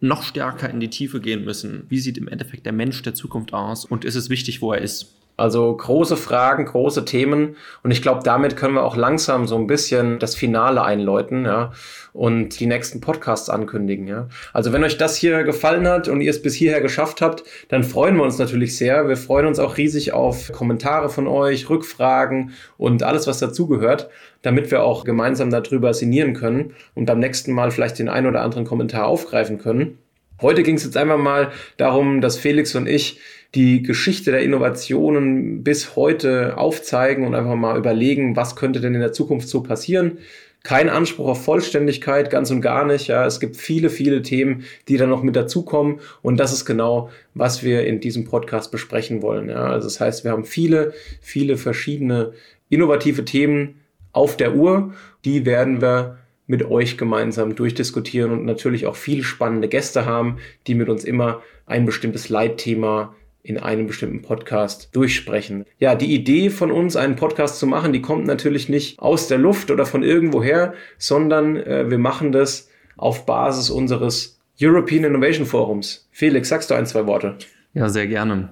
noch stärker in die Tiefe gehen müssen. Wie sieht im Endeffekt der Mensch der Zukunft aus und ist es wichtig, wo er ist? Also große Fragen, große Themen. Und ich glaube, damit können wir auch langsam so ein bisschen das Finale einläuten, ja, und die nächsten Podcasts ankündigen, ja. Also wenn euch das hier gefallen hat und ihr es bis hierher geschafft habt, dann freuen wir uns natürlich sehr. Wir freuen uns auch riesig auf Kommentare von euch, Rückfragen und alles, was dazugehört, damit wir auch gemeinsam darüber sinnieren können und beim nächsten Mal vielleicht den ein oder anderen Kommentar aufgreifen können. Heute ging es jetzt einfach mal darum, dass Felix und ich die Geschichte der Innovationen bis heute aufzeigen und einfach mal überlegen, was könnte denn in der Zukunft so passieren. Kein Anspruch auf Vollständigkeit, ganz und gar nicht. Ja, es gibt viele, viele Themen, die da noch mit dazukommen. Und das ist genau, was wir in diesem Podcast besprechen wollen. Ja, also das heißt, wir haben viele, viele verschiedene innovative Themen auf der Uhr. Die werden wir mit euch gemeinsam durchdiskutieren und natürlich auch viele spannende Gäste haben, die mit uns immer ein bestimmtes Leitthema in einem bestimmten Podcast durchsprechen. Ja, die Idee von uns, einen Podcast zu machen, die kommt natürlich nicht aus der Luft oder von irgendwoher, sondern äh, wir machen das auf Basis unseres European Innovation Forums. Felix, sagst du ein, zwei Worte? Ja, sehr gerne.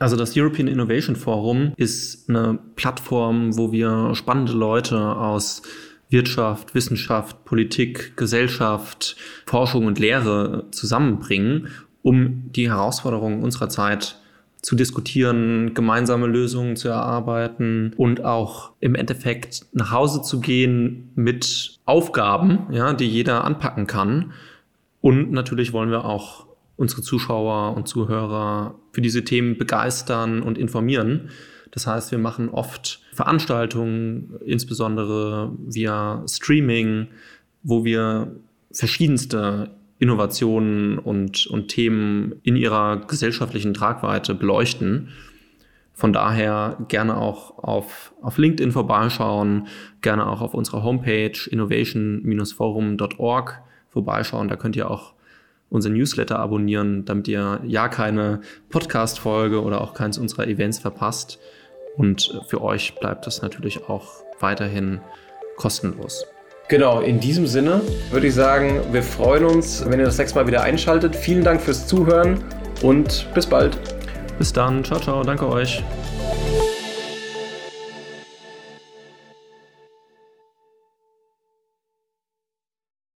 Also das European Innovation Forum ist eine Plattform, wo wir spannende Leute aus Wirtschaft, Wissenschaft, Politik, Gesellschaft, Forschung und Lehre zusammenbringen, um die Herausforderungen unserer Zeit zu diskutieren, gemeinsame Lösungen zu erarbeiten und auch im Endeffekt nach Hause zu gehen mit Aufgaben, ja, die jeder anpacken kann. Und natürlich wollen wir auch unsere Zuschauer und Zuhörer für diese Themen begeistern und informieren. Das heißt, wir machen oft Veranstaltungen, insbesondere via Streaming, wo wir verschiedenste Innovationen und, und Themen in ihrer gesellschaftlichen Tragweite beleuchten. Von daher gerne auch auf, auf LinkedIn vorbeischauen, gerne auch auf unserer Homepage innovation-forum.org vorbeischauen. Da könnt ihr auch unseren Newsletter abonnieren, damit ihr ja keine Podcast-Folge oder auch keins unserer Events verpasst. Und für euch bleibt das natürlich auch weiterhin kostenlos. Genau, in diesem Sinne würde ich sagen, wir freuen uns, wenn ihr das nächste Mal wieder einschaltet. Vielen Dank fürs Zuhören und bis bald. Bis dann, ciao, ciao, danke euch.